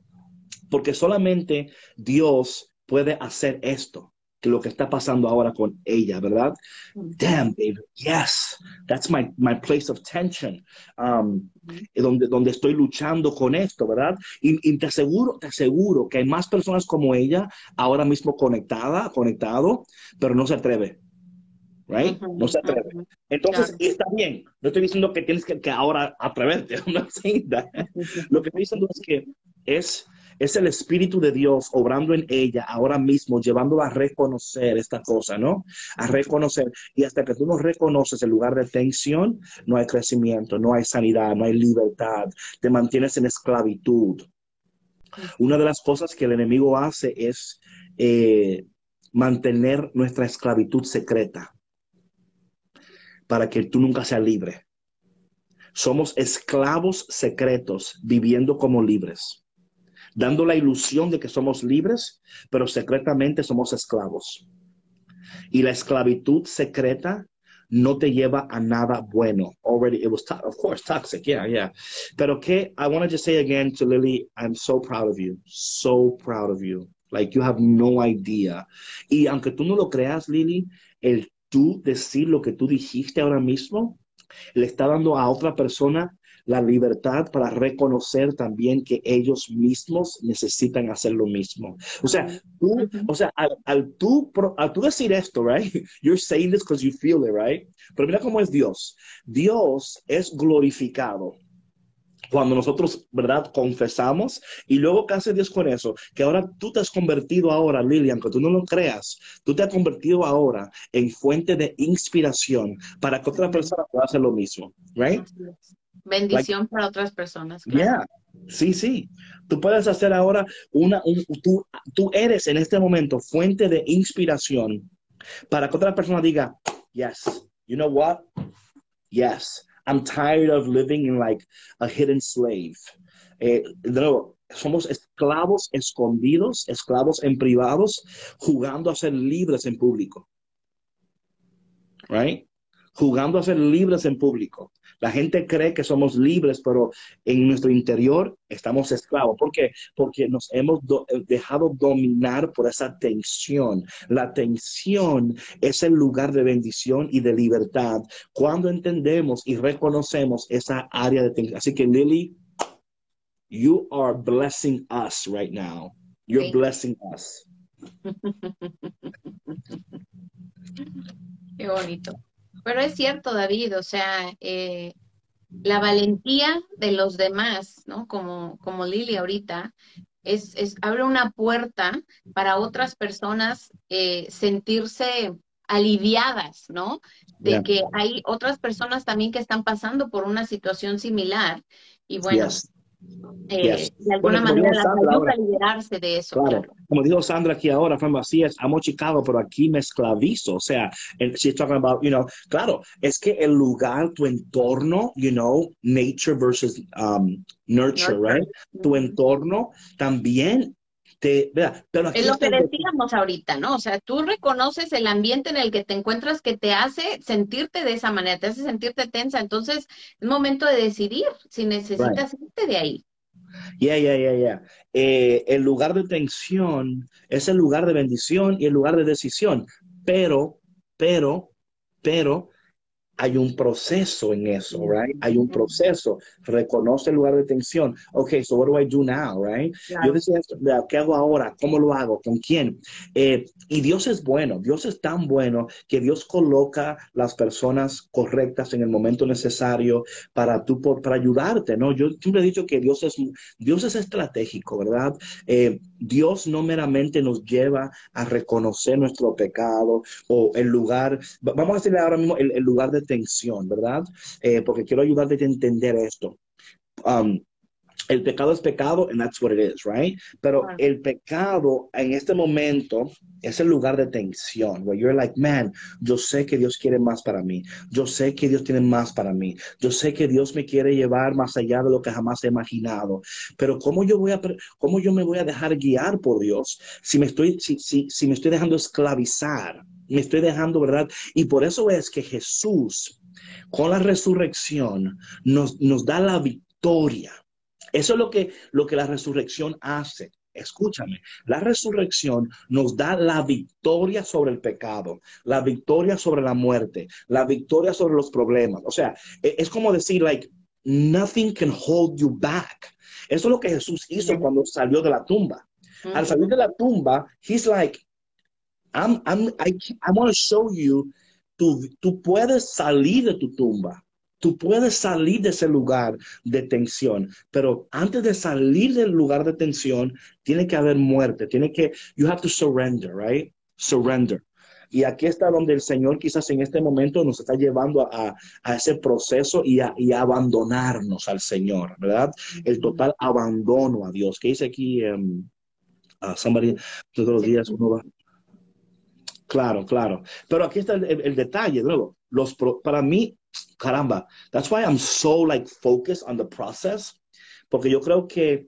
porque solamente Dios puede hacer esto. que lo que está pasando ahora con ella, ¿verdad? Damn, baby, yes, that's my, my place of tension, um, donde, donde estoy luchando con esto, ¿verdad? Y, te aseguro, te aseguro que hay más personas como ella ahora mismo conectada, conectado, pero no se atreve. Right? No se atreve. Entonces, está bien. No estoy diciendo que tienes que, que ahora atreverte. No Lo que estoy diciendo es que es es el Espíritu de Dios obrando en ella ahora mismo, llevándola a reconocer esta cosa, ¿no? A reconocer. Y hasta que tú no reconoces el lugar de tensión, no hay crecimiento, no hay sanidad, no hay libertad. Te mantienes en esclavitud. Una de las cosas que el enemigo hace es eh, mantener nuestra esclavitud secreta para que tú nunca seas libre. Somos esclavos secretos viviendo como libres dando la ilusión de que somos libres, pero secretamente somos esclavos. Y la esclavitud secreta no te lleva a nada bueno. Already, it was, of course, toxic. Yeah, yeah. Pero que, I want to just say again to Lily, I'm so proud of you. So proud of you. Like, you have no idea. Y aunque tú no lo creas, Lily, el tú decir lo que tú dijiste ahora mismo, le está dando a otra persona la libertad para reconocer también que ellos mismos necesitan hacer lo mismo. O sea, tú, o sea, al, tú, al tú decir esto, right? You're saying this because you feel it, right? Pero mira cómo es Dios. Dios es glorificado cuando nosotros, ¿verdad? Confesamos y luego ¿qué hace Dios con eso? Que ahora tú te has convertido ahora, Lilian, que tú no lo creas, tú te has convertido ahora en fuente de inspiración para que otra persona pueda hacer lo mismo, right? Bendición para otras personas. Claro. Sí, sí. Tú puedes hacer ahora una, tú, tú eres en este momento fuente de inspiración para que otra persona diga, yes, you know what? Yes, I'm tired of living in like a hidden slave. Eh, de nuevo, somos esclavos escondidos, esclavos en privados, jugando a ser libres en público. Right? Jugando a ser libres en público. La gente cree que somos libres, pero en nuestro interior estamos esclavos. ¿Por qué? Porque nos hemos dejado dominar por esa tensión. La tensión es el lugar de bendición y de libertad cuando entendemos y reconocemos esa área de tensión. Así que Lily, you are blessing us right now. You're blessing us. Qué bonito. Pero es cierto, David, o sea, eh, la valentía de los demás, ¿no? Como, como Lili ahorita, es, es, abre una puerta para otras personas eh, sentirse aliviadas, ¿no? De que hay otras personas también que están pasando por una situación similar. Y bueno, eh, de alguna manera la liberarse de eso. Claro. Como dijo Sandra aquí ahora, así es, amo Chicago, pero aquí me esclavizo. O sea, she's talking about, you know, claro, es que el lugar, tu entorno, you know, nature versus um, nurture, right? Tu entorno también te, pero es lo que decíamos ahorita, ¿no? O sea, tú reconoces el ambiente en el que te encuentras que te hace sentirte de esa manera, te hace sentirte tensa. Entonces, es momento de decidir si necesitas irte de ahí. Ya, ya, ya, ya. El lugar de tensión es el lugar de bendición y el lugar de decisión. Pero, pero, pero, hay un proceso en eso, right? Hay un proceso. Reconoce el lugar de tensión. Ok, so what do I do now, right? Yo decía, ¿qué hago ahora? ¿Cómo lo hago? ¿Con quién? Eh, y Dios es bueno. Dios es tan bueno que Dios coloca las personas correctas en el momento necesario para tú, para ayudarte, ¿no? Yo siempre he dicho que Dios es, Dios es estratégico, ¿verdad? Eh, Dios no meramente nos lleva a reconocer nuestro pecado o el lugar, vamos a decirle ahora mismo el, el lugar de tensión, ¿verdad? Eh, porque quiero ayudarte a entender esto. Um, el pecado es pecado, and that's what it is, right? Pero el pecado en este momento es el lugar de tensión, where you're like, man, yo sé que Dios quiere más para mí, yo sé que Dios tiene más para mí, yo sé que Dios me quiere llevar más allá de lo que jamás he imaginado, pero ¿cómo yo voy a, cómo yo me voy a dejar guiar por Dios si me estoy, si, si, si me estoy dejando esclavizar? Me estoy dejando, ¿verdad? Y por eso es que Jesús, con la resurrección, nos, nos da la victoria. Eso es lo que, lo que la resurrección hace. escúchame, la resurrección nos da la victoria sobre el pecado, la victoria sobre la muerte, la victoria sobre los problemas. O sea, e, es como decir, like, nothing can hold you back. Eso es lo que Jesús hizo cuando salió de la tumba. Al salir de la tumba, he's like, I'm, I'm, I, I want to show you, tú, tú puedes salir de tu tumba. Tú puedes salir de ese lugar de tensión, pero antes de salir del lugar de tensión, tiene que haber muerte, tiene que, you have to surrender, right? Surrender. Y aquí está donde el Señor quizás en este momento nos está llevando a, ese proceso y a, abandonarnos al Señor, ¿verdad? El total abandono a Dios. ¿Qué dice aquí? Um, somebody, todos los días uno va. Claro, claro. Pero aquí está el, detalle, luego. Los para mí, caramba, that's why I'm so like focused on the process, porque yo creo que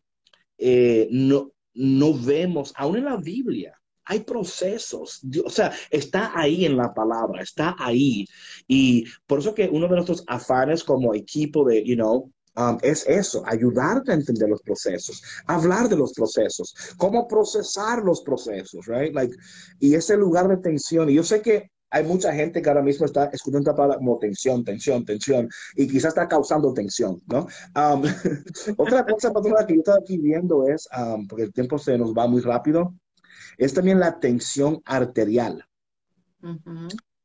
eh, no, no vemos, aún en la Biblia, hay procesos, o sea, está ahí en la palabra, está ahí. Y por eso que uno de nuestros afanes como equipo de, you know, um, es eso, ayudarte a entender los procesos, hablar de los procesos, cómo procesar los procesos, right? Like, y ese lugar de tensión. Y yo sé que hay mucha gente que ahora mismo está escuchando palabra como tensión, tensión, tensión, y quizás está causando tensión, ¿no? Um, otra cosa, patrona, que yo estaba aquí viendo es, um, porque el tiempo se nos va muy rápido, es también la tensión arterial.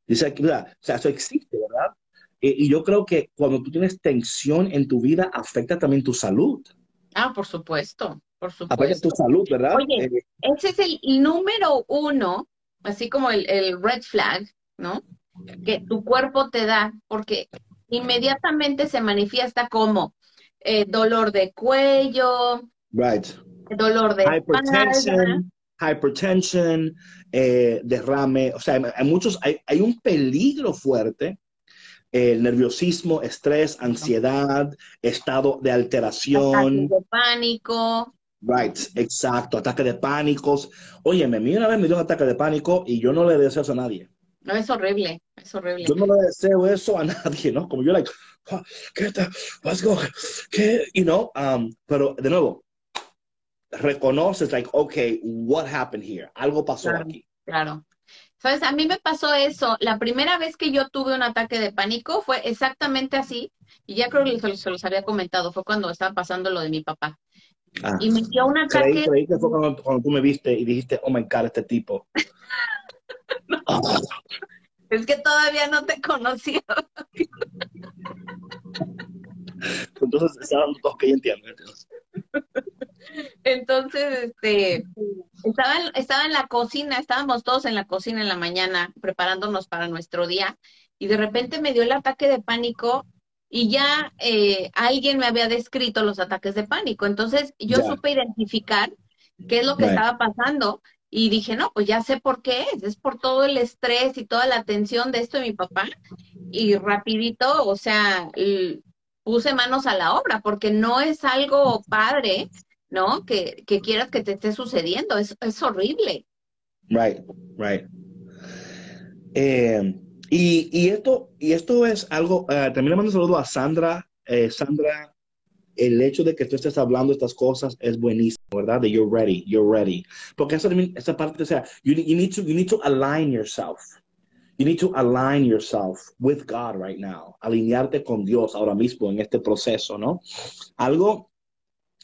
Dice aquí, o sea, eso existe, ¿verdad? Eh, y yo creo que cuando tú tienes tensión en tu vida, afecta también tu salud. Ah, por supuesto, por supuesto. Afecta tu salud, ¿verdad? Oye, eh, ese es el número uno, así como el, red flag, ¿no? Que tu cuerpo te da, porque inmediatamente se manifiesta como eh, dolor de cuello, right. dolor de Hypertension, hypertension, eh, derrame, o sea, hay, muchos, hay, hay, un peligro fuerte, el nerviosismo, estrés, ansiedad, estado de alteración. Ataque de pánico. Right, exacto, ataque de pánicos. Oye, a mí una vez me dio un ataque de pánico y yo no le deseo eso a nadie. No, es horrible, es horrible. Yo no le deseo eso a nadie, ¿no? Como yo, like, ¿qué está? What's going? ¿Qué? You know, um, pero de nuevo, reconoces, like, okay, what happened here? Algo pasó aquí. Claro. Sabes, a mí me pasó eso. La primera vez que yo tuve un ataque de pánico fue exactamente así. Y ya creo que se los, había comentado. Fue cuando estaba pasando lo de mi papá. Ah. y me dio un ataque. Creí, que fue cuando, tú me viste y dijiste, oh my God, este tipo. Es que todavía no te conocía. Entonces, estaban dos que entiendo. Entonces, este, estaba, estaba en la cocina, estábamos todos en la cocina en la mañana preparándonos para nuestro día y de repente me dio el ataque de pánico y ya eh, alguien me había descrito los ataques de pánico. Entonces yo supe identificar qué es lo que estaba pasando y dije, no, pues ya sé por qué es, es por todo el estrés y toda la tensión de esto de mi papá. Y rapidito, o sea, puse manos a la obra, porque no es algo padre ¿no? Que, quieras que te esté sucediendo, es, es horrible. Right, right. Eh, y, esto, y esto es algo, uh, también le mando un saludo a Sandra. Eh, Sandra, el hecho de que tú estés hablando estas cosas es buenísimo, ¿verdad? De you're ready, you're ready. Porque esa, esa parte, o sea, you, you, need to, you need to align yourself. You need to align yourself with God right now. Alinearte con Dios ahora mismo en este proceso, ¿no? Algo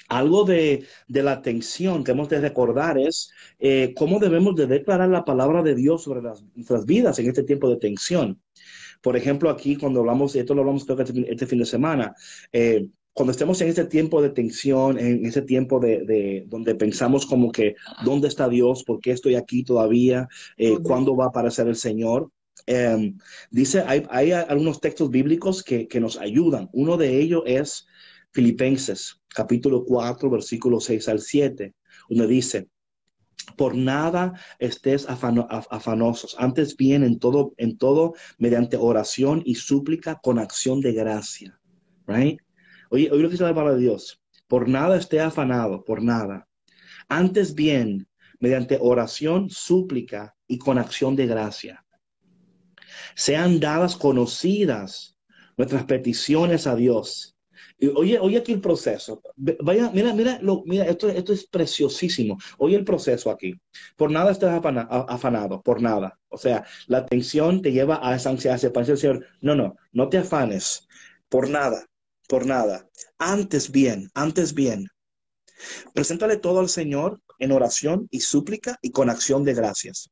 algo de, la atención que hemos de recordar es eh, cómo debemos de declarar la palabra de Dios sobre nuestras vidas en este tiempo de tensión. Por ejemplo, aquí cuando hablamos, esto lo hablamos creo que este, este fin de semana, eh, cuando estemos en este tiempo de tensión, en ese tiempo de, donde pensamos como que, ¿dónde está Dios? ¿Por qué estoy aquí todavía? Eh, ¿Cuándo va a aparecer el Señor? Em, dice, hay, hay, algunos textos bíblicos que, que, nos ayudan. Uno de ellos es Filipenses capítulo 4, versículo 6 al 7, donde dice, por nada estés afanosos, antes bien en todo, en todo, mediante oración y súplica con acción de gracia. Right? Oye, oye lo que dice la palabra de Dios. Por nada esté afanado, por nada. Antes bien, mediante oración, súplica y con acción de gracia. Sean dadas conocidas nuestras peticiones a Dios Oye, oye aquí el proceso. Vaya, mira, mira, mira, esto, esto es preciosísimo. Oye el proceso aquí. Por nada estás afanado, por nada. O sea, la tensión te lleva a esa ansiedad, ese Señor. No, no, no te afanes. Por nada, por nada. Antes bien, antes bien. Preséntale todo al Señor en oración y súplica y con acción de gracias.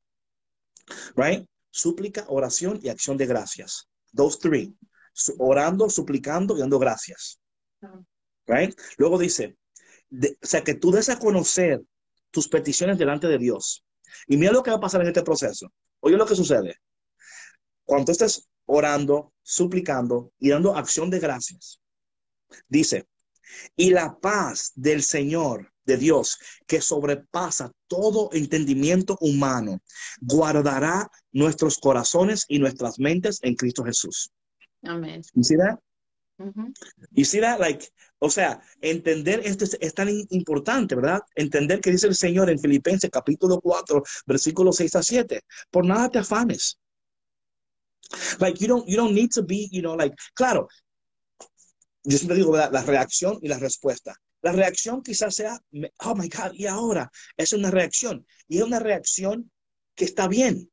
Right? Súplica, oración y acción de gracias. Those three. Orando, suplicando y dando gracias. Right? Luego dice, o sea, que tú des a conocer tus peticiones delante de Dios. Y mira lo que va a pasar en este proceso. Oye lo que sucede. Cuando tú estés orando, suplicando y dando acción de gracias, dice, y la paz del Señor, de Dios, que sobrepasa todo entendimiento humano, guardará nuestros corazones y nuestras mentes en Cristo Jesús. Amén. You You see that? Like, o sea, entender esto es, tan importante, ¿verdad? Entender que dice el Señor en Filipenses capítulo 4, versículos 6 a 7. Por nada te afanes. Like, you don't, you don't need to be, you know, like, claro, yo siempre digo, ¿verdad? La reacción y la respuesta. La reacción quizás sea, oh my God, y ahora es una reacción. Y es una reacción que está bien,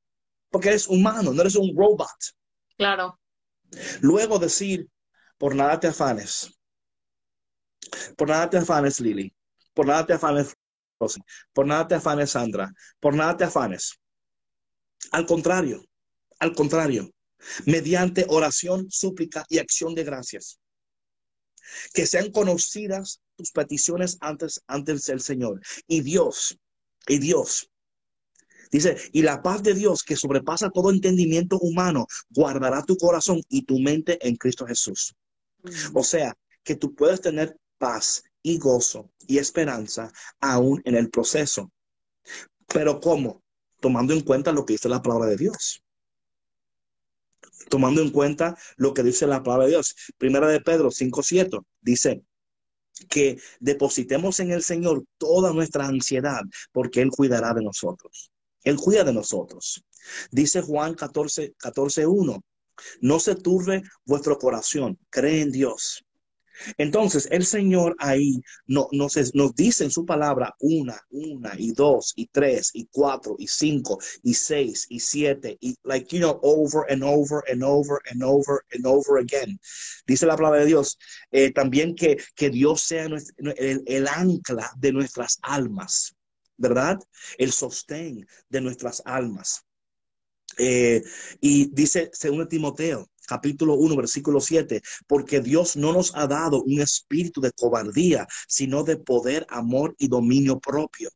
porque eres humano, no eres un robot. Claro. Luego decir, por nada te afanes. Por nada te afanes, Lili. Por nada te afanes, Rosy. Por nada te afanes, Sandra. Por nada te afanes. Al contrario, al contrario, mediante oración, súplica y acción de gracias. Que sean conocidas tus peticiones antes, antes del Señor. Y Dios, y Dios, dice, y la paz de Dios que sobrepasa todo entendimiento humano, guardará tu corazón y tu mente en Cristo Jesús. O sea, que tú puedes tener paz y gozo y esperanza aún en el proceso. Pero ¿cómo? Tomando en cuenta lo que dice la palabra de Dios tomando en cuenta lo que dice la palabra de Dios. Primera de Pedro 5.7 dice que depositemos en el Señor toda nuestra ansiedad porque Él cuidará de nosotros. Él cuida de nosotros. Dice Juan 14, 14.1, no se turbe vuestro corazón, cree en Dios entonces, el Señor ahí no, nos, nos dice en su palabra una, una, y dos, y tres, y cuatro, y cinco, y seis, y siete, y like, you know, over and over and over and over and over again. Dice la palabra de Dios eh, también que, Dios sea el ancla de nuestras almas, ¿verdad? El sostén de nuestras almas. Eh, y dice, según Timoteo, capítulo 1, versículo 7, porque Dios no nos ha dado un espíritu de cobardía, sino de poder, amor y dominio propio.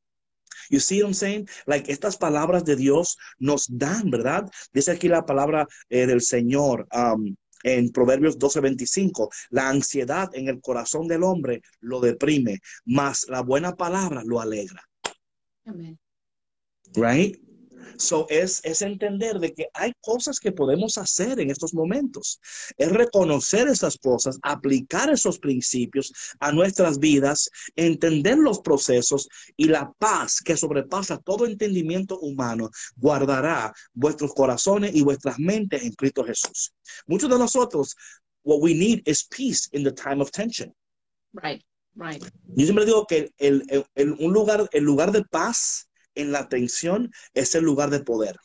You see what I'm saying? Like estas palabras de Dios nos dan, ¿verdad? Dice aquí la palabra eh, del Señor um, en Proverbios 12:25. La ansiedad en el corazón del hombre lo deprime, mas la buena palabra lo alegra. Amén. Right? So es, es entender de que hay cosas que podemos hacer en estos momentos. Es reconocer esas cosas, aplicar esos principios a nuestras vidas, entender los procesos y la paz que sobrepasa todo entendimiento humano guardará vuestros corazones y vuestras mentes en Cristo Jesús. Muchos de nosotros, what we need is peace in the time of tension. Right, right. Yo siempre digo que el, un lugar, el lugar de paz en la tensión es el lugar de poder.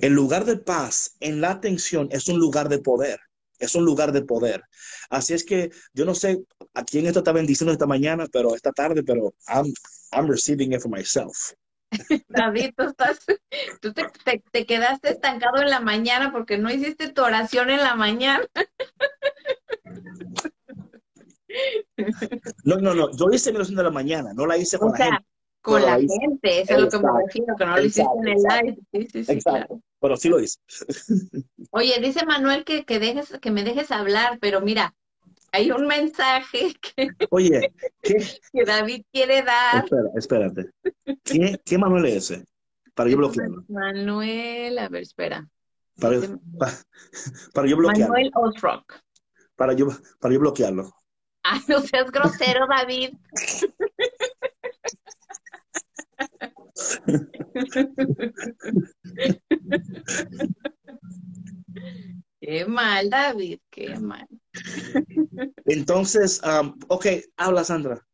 El lugar de paz en la tensión es un lugar de poder. Es un lugar de poder. Así es que yo no sé a quién esto está bendiciendo esta mañana, pero esta tarde, pero I'm, I'm receiving it for myself. David, tú, estás, tú te, te, quedaste estancado en la mañana porque no hiciste tu oración en la mañana. No, no, no. Yo hice mi oración de la mañana, no la hice con la gente con la gente, eso es lo que me refiero, que no lo hiciste en el live. Sí, sí, sí, exacto. Pero sí lo hice. Oye, dice Manuel que, que, dejes, que me dejes hablar, pero mira, hay un mensaje que, Oye, ¿qué? que David quiere dar. Espera, espérate. ¿Qué, ¿Qué, Manuel es ese? Para yo bloquearlo. Manuel, a ver, espera. Para, para, yo bloquearlo. Manuel Osrock. Para yo, para yo bloquearlo. Ay, no seas grosero, David. Qué mal, David, qué mal. Entonces, um, ok, habla Sandra.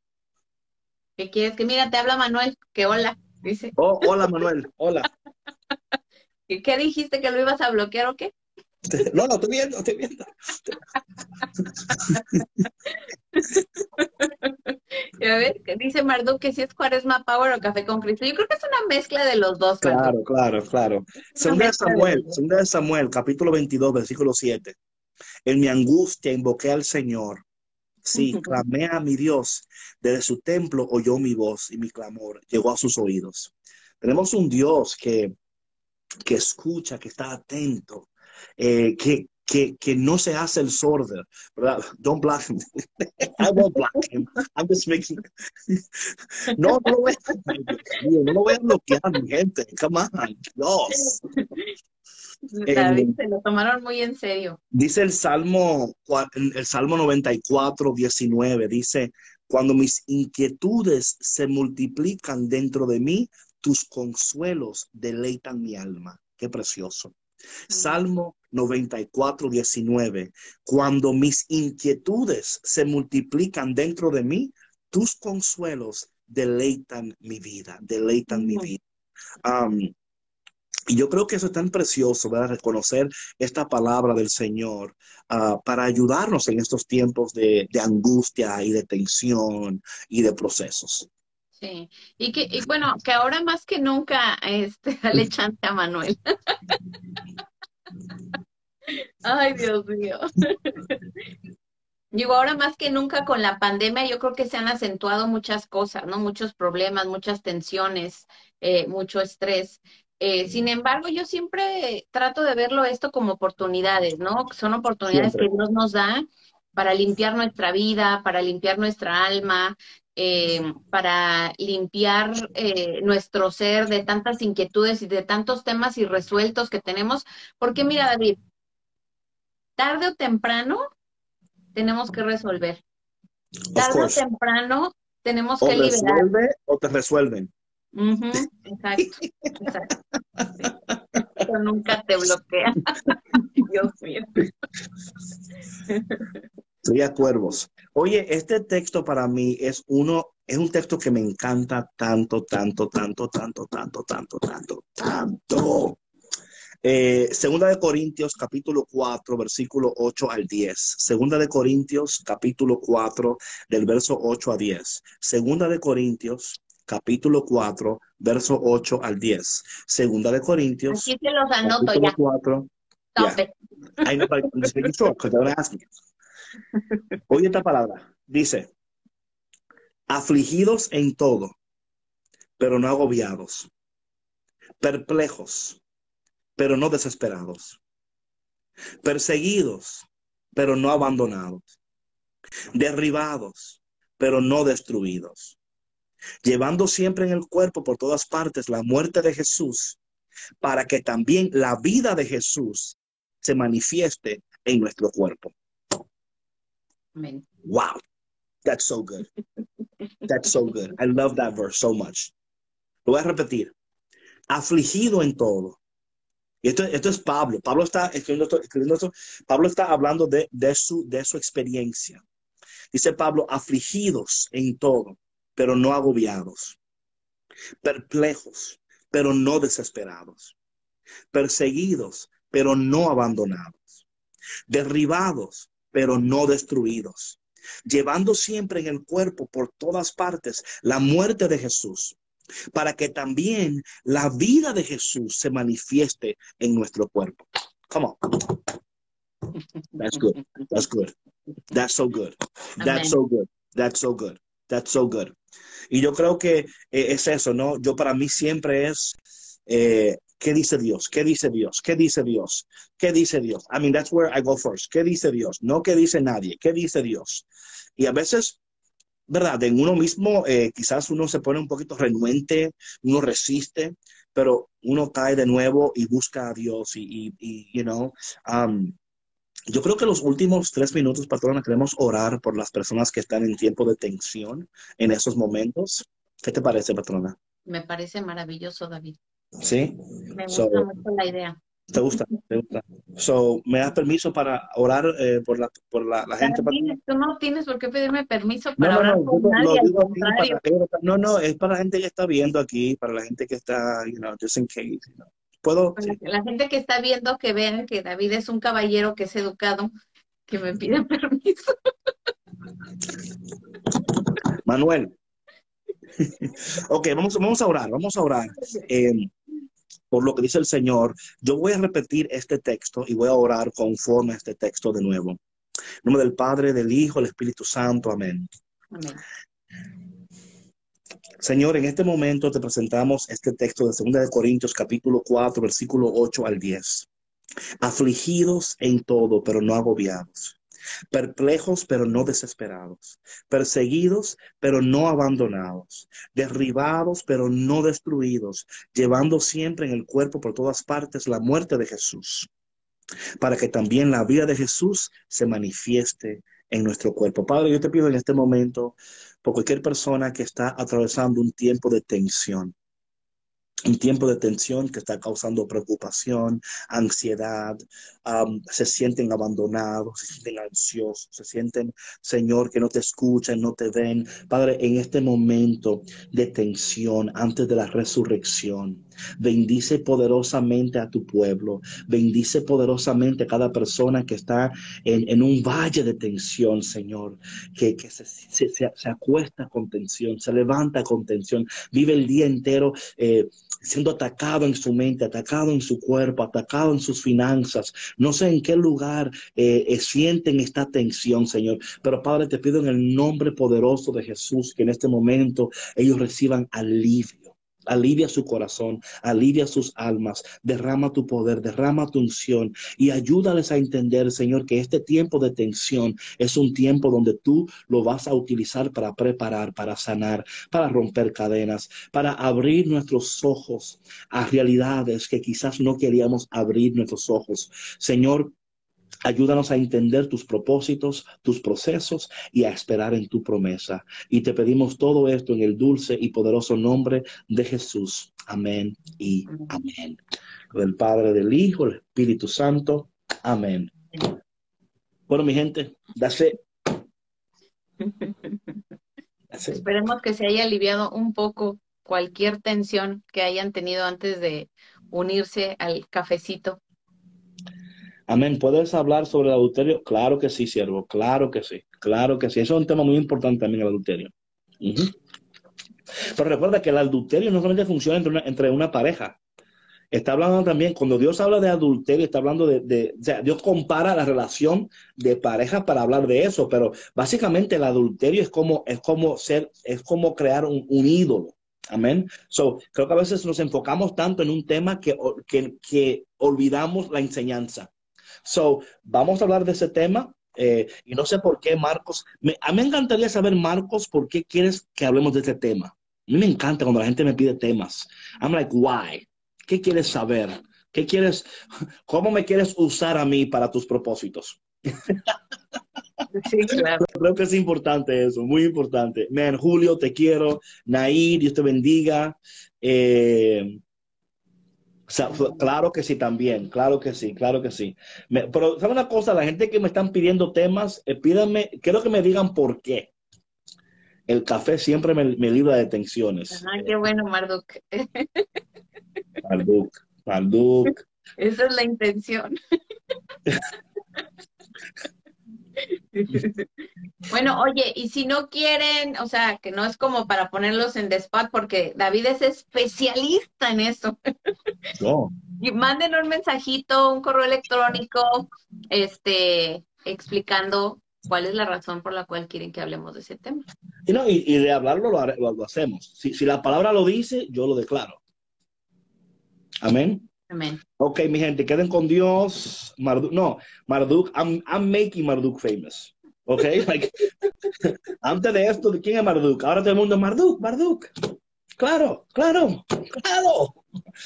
¿Qué quieres? Que mira, te habla Manuel, que hola, dice. Oh, hola Manuel, hola. ¿Y qué dijiste que lo ibas a bloquear o qué? No, no, estoy viendo, estoy viendo. A ver, dice Marduk que si es Cuaresma Power o Café con Cristo. Yo creo que es una mezcla de los dos. Marduk. Claro, claro, claro. Segunda de Samuel, segunda de Samuel, capítulo 22, versículo 7. En mi angustia invoqué al Señor. Sí, clamé a mi Dios. Desde su templo oyó mi voz y mi clamor llegó a sus oídos. Tenemos un Dios que, que escucha, que está atento, eh, que, que, que no se hace el sordo, ¿verdad? Don't block him. I won't block him. I'm just making... No, no lo voy a, no lo voy a bloquear, mi gente. Come on, Dios. David, se lo tomaron muy en serio. Dice el Salmo, el Salmo 94, 19, dice, cuando mis inquietudes se multiplican dentro de mí, tus consuelos deleitan mi alma. Qué precioso. Salmo 94, 19, cuando mis inquietudes se multiplican dentro de mí, tus consuelos deleitan mi vida, deleitan mi vida. Um, y yo creo que eso es tan precioso, ¿verdad? Reconocer esta palabra del Señor ah, para ayudarnos en estos tiempos de, de angustia y de tensión y de procesos. Sí. Y que, y bueno, que ahora más que nunca, este, dale chance a Manuel. Ay, Dios mío. Digo, ahora más que nunca con la pandemia, yo creo que se han acentuado muchas cosas, ¿no? Muchos problemas, muchas tensiones, eh, mucho estrés. Eh, sin embargo, yo siempre trato de verlo esto como oportunidades, ¿no? Son oportunidades Siempre. que Dios nos da para limpiar nuestra vida, para limpiar nuestra alma, eh, para limpiar eh, nuestro ser de tantas inquietudes y de tantos temas irresueltos que tenemos. Porque mira, David, tarde o temprano tenemos que resolver. Tarde o temprano tenemos O que liberar. resuelve o te resuelven. Exacto, exacto. Sí. Eso nunca te bloquea. Dios mío. Sería cuervos. Oye, este texto para mí es uno, es un texto que me encanta tanto, tanto, tanto, tanto, tanto, tanto, tanto, tanto. Eh, Segunda de Corintios, capítulo 4, versículo 8 al 10. Segunda de Corintios, capítulo 4, del verso 8 a 10. Segunda de Corintios, capítulo 4, verso 8 al 10. Segunda de Corintios, Aquí se los anoto ya. 4. Stop Yeah. it. I know, but I'm just making sure, because gonna ask me. Oye esta palabra. Dice, afligidos en todo, pero no agobiados. Perplejos, pero no desesperados. Perseguidos, pero no abandonados. Derribados, pero no destruidos. Llevando siempre en el cuerpo por todas partes la muerte de Jesús, para que también la vida de Jesús se manifieste en nuestro cuerpo. Wow, that's so good. That's so good. I love that verse so much. Lo voy a repetir. Afligido en todo. Y esto, esto es Pablo. Pablo está escribiendo escribiendo esto. Pablo está hablando de, de, su, de su experiencia. Dice Pablo, afligidos en todo, pero no agobiados. Perplejos, pero no desesperados. Perseguidos, pero no abandonados. Derribados, pero no destruidos. Llevando siempre en el cuerpo por todas partes la muerte de Jesús, para que también la vida de Jesús se manifieste en nuestro cuerpo. Come on. That's good. That's good. That's so good. That's so good. That's so good. That's so good. Y yo creo que eh, es eso, ¿no? Yo para mí siempre es, eh, ¿qué dice Dios? ¿Qué dice Dios? ¿Qué dice Dios? ¿Qué dice Dios? I mean, that's where I go first. ¿Qué dice Dios? No qué dice nadie. ¿Qué dice Dios? Y a veces, ¿verdad? En uno mismo, eh, quizás uno se pone un poquito renuente, uno resiste, pero uno cae de nuevo y busca a Dios y, you know, um, yo creo que los últimos tres minutos, patrona, queremos orar por las personas que están en tiempo de tensión en esos momentos. ¿Qué te parece, patrona? Me parece maravilloso, David. Sí. Me So- gusta mucho la idea. ¿Te gusta? ¿Te gusta? So, ¿me das permiso para orar eh, por la, por la, la gente? Tú no tienes por qué pedirme permiso para no, no, orar no, nadie, no, no, es para la gente que está viendo aquí, para la gente que está, you know, just in case, you know. ¿Puedo? La gente que está viendo que vean que David es un caballero que es educado, que me pide permiso. Manuel. ok, vamos, vamos a orar, vamos a orar. Eh, por lo que dice el Señor, yo voy a repetir este texto y voy a orar conforme a este texto de nuevo. En nombre del Padre, del Hijo, del Espíritu Santo. Amén. Amén. Señor, en este momento te presentamos este texto de 2 de Corintios capítulo 4, versículo 8 al 10. Afligidos en todo, pero no agobiados perplejos pero no desesperados, perseguidos pero no abandonados, derribados pero no destruidos, llevando siempre en el cuerpo por todas partes la muerte de Jesús, para que también la vida de Jesús se manifieste en nuestro cuerpo. Padre, yo te pido en este momento por cualquier persona que está atravesando un tiempo de tensión, un tiempo de tensión que está causando preocupación, ansiedad, se sienten abandonados, se sienten ansiosos, se sienten, Señor, que no te escuchan, no te ven. Padre, en este momento de tensión, antes de la resurrección, bendice poderosamente a tu pueblo, bendice poderosamente a cada persona que está en, un valle de tensión, Señor, que, se, se, acuesta con tensión, se levanta con tensión, vive el día entero. Eh, siendo atacado en su mente, atacado en su cuerpo, atacado en sus finanzas. No sé en qué lugar eh, eh, sienten esta tensión, Señor. Pero Padre, te pido en el nombre poderoso de Jesús que en este momento ellos reciban alivio Alivia su corazón, alivia sus almas, derrama tu poder, derrama tu unción y ayúdales a entender, Señor, que este tiempo de tensión es un tiempo donde tú lo vas a utilizar para preparar, para sanar, para romper cadenas, para abrir nuestros ojos a realidades que quizás no queríamos abrir nuestros ojos. Señor, Ayúdanos a entender tus propósitos, tus procesos y a esperar en tu promesa. Y te pedimos todo esto en el dulce y poderoso nombre de Jesús. Amén y amén. Del Padre, del Hijo, del Espíritu Santo. Amén. Bueno, mi gente, dase. Esperemos que se haya aliviado un poco cualquier tensión que hayan tenido antes de unirse al cafecito. Amén. ¿Puedes hablar sobre el adulterio? Claro que sí, siervo. Claro que sí. Claro que sí. Eso es un tema muy importante también, el adulterio. Pero recuerda que el adulterio no solamente funciona entre una, pareja. Está hablando también, cuando Dios habla de adulterio, está hablando de, o sea, Dios compara la relación de pareja para hablar de eso, pero básicamente el adulterio es como, es como ser, es como crear un, ídolo. Amén. So, creo que a veces nos enfocamos tanto en un tema que, que, que olvidamos la enseñanza. So, vamos a hablar de ese tema. Eh, y no sé por qué, Marcos. a mí me encantaría saber, Marcos, por qué quieres que hablemos de este tema. A mí me encanta cuando la gente me pide temas. I'm like, why? ¿Qué quieres saber? ¿Qué quieres? ¿Cómo me quieres usar a mí para tus propósitos? Sí, claro. Creo que es importante eso, muy importante. Man, Julio, te quiero. Nair, Dios te bendiga. Eh, claro que sí también, claro que sí, claro que sí. pero, ¿sabe una cosa? La gente que me están pidiendo temas, eh, pídanme, quiero que me digan por qué. El café siempre me, libra de tensiones. Ah, qué bueno, Marduk. Marduk, Marduk. Esa es la intención. Bueno, oye, y si no quieren, o sea, que no es como para ponerlos en spot, porque David es especialista en eso. No. Y manden un mensajito, un correo electrónico, este, explicando cuál es la razón por la cual quieren que hablemos de ese tema. Y, no, y, de hablarlo lo, hacemos. Si, si la palabra lo dice, yo lo declaro. Amén. Amén. Ok, mi gente, queden con Dios. Marduk, no, Marduk, I'm, I'm making Marduk famous. Ok, like, antes de esto, ¿de quién es Marduk? Ahora todo el mundo, Marduk, Marduk. Claro, claro, claro.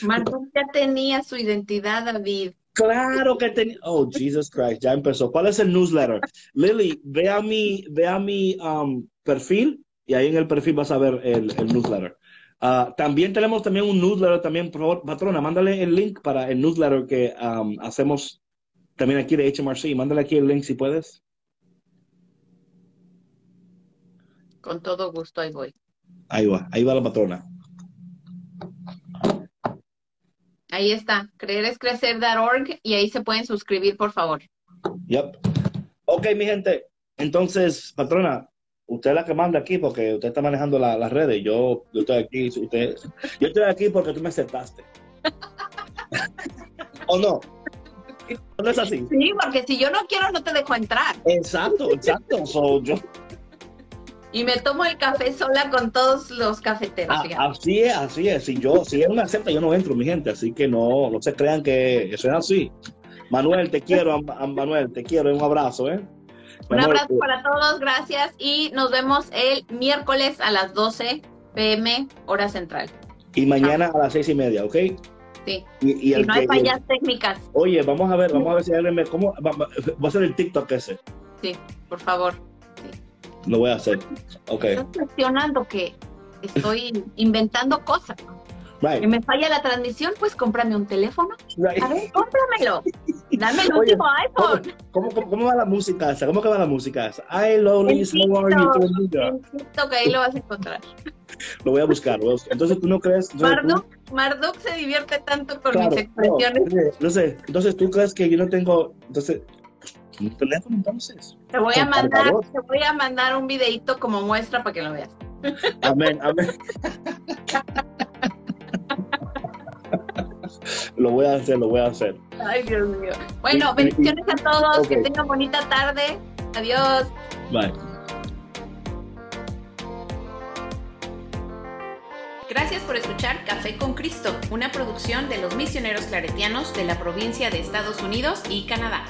Marduk ya tenía su identidad, David. Claro que tenía. Oh, Jesus Christ, ya empezó. ¿Cuál es el newsletter? Lily, ve a mi, ve a mi um, perfil y ahí en el perfil vas a ver el, el newsletter. Ah, también tenemos también un newsletter también, por favor, patrona, mándale el link para el newsletter que um, hacemos también aquí de HMRC. Mándale aquí el link si puedes. Con todo gusto, ahí voy. Ahí va, ahí va la patrona. Ahí está, creerescrecer.org y ahí se pueden suscribir, por favor. Yep. Ok, mi gente. Entonces, patrona, usted es la que manda aquí porque usted está manejando la- las redes. Yo, yo estoy aquí. Usted, yo estoy aquí porque tú me aceptaste. ¿O no? ¿No es así? Sí, porque si yo no quiero, no te dejo entrar. Exacto, exacto. So, yo, Y me tomo el café sola con todos los cafeteros. a- fíjate. así es, así es. Si yo, si él me acepta, yo no entro, mi gente. Así que no, no se crean que eso es así. Manuel, te quiero, Manuel, te quiero. Un abrazo, ¿eh? Un abrazo para todos, gracias. Y nos vemos el miércoles a las 12 pm, hora central. Y mañana a las seis y media, ¿ok? Sí. Y, el no hay que- fallas técnicas. Oye, vamos a ver, vamos a ver si alguien me. ¿Cómo? Va, a ser el TikTok ese. Sí, por favor. Lo voy a hacer. Ok. Estás cuestionando que estoy inventando cosas. Que Right. me falla la transmisión, pues cómprame un teléfono. right. A ver, cómpramelo. Dame el último iPhone. ¿Cómo, cómo, cómo va la música? ¿Cómo que va la música En how are you? En TikTok ahí lo vas a encontrar. Lo voy a buscar. lo voy a buscar. Entonces, ¿tú no crees? entonces, tú- Marduk, Marduk se divierte tanto con Claro, mis expresiones. no, entonces, entonces, ¿tú crees que yo no tengo. Entonces, un teléfono entonces? Te voy a mandar, te voy a mandar un videito como muestra para que lo veas. Amén, amén. lo voy a hacer, lo voy a hacer. Ay, Dios mío. Bueno, Y- y- bendiciones a todos, que tengan bonita tarde. Adiós. Bye. Gracias por escuchar Café con Cristo, una producción de los misioneros claretianos de la provincia de Estados Unidos y Canadá.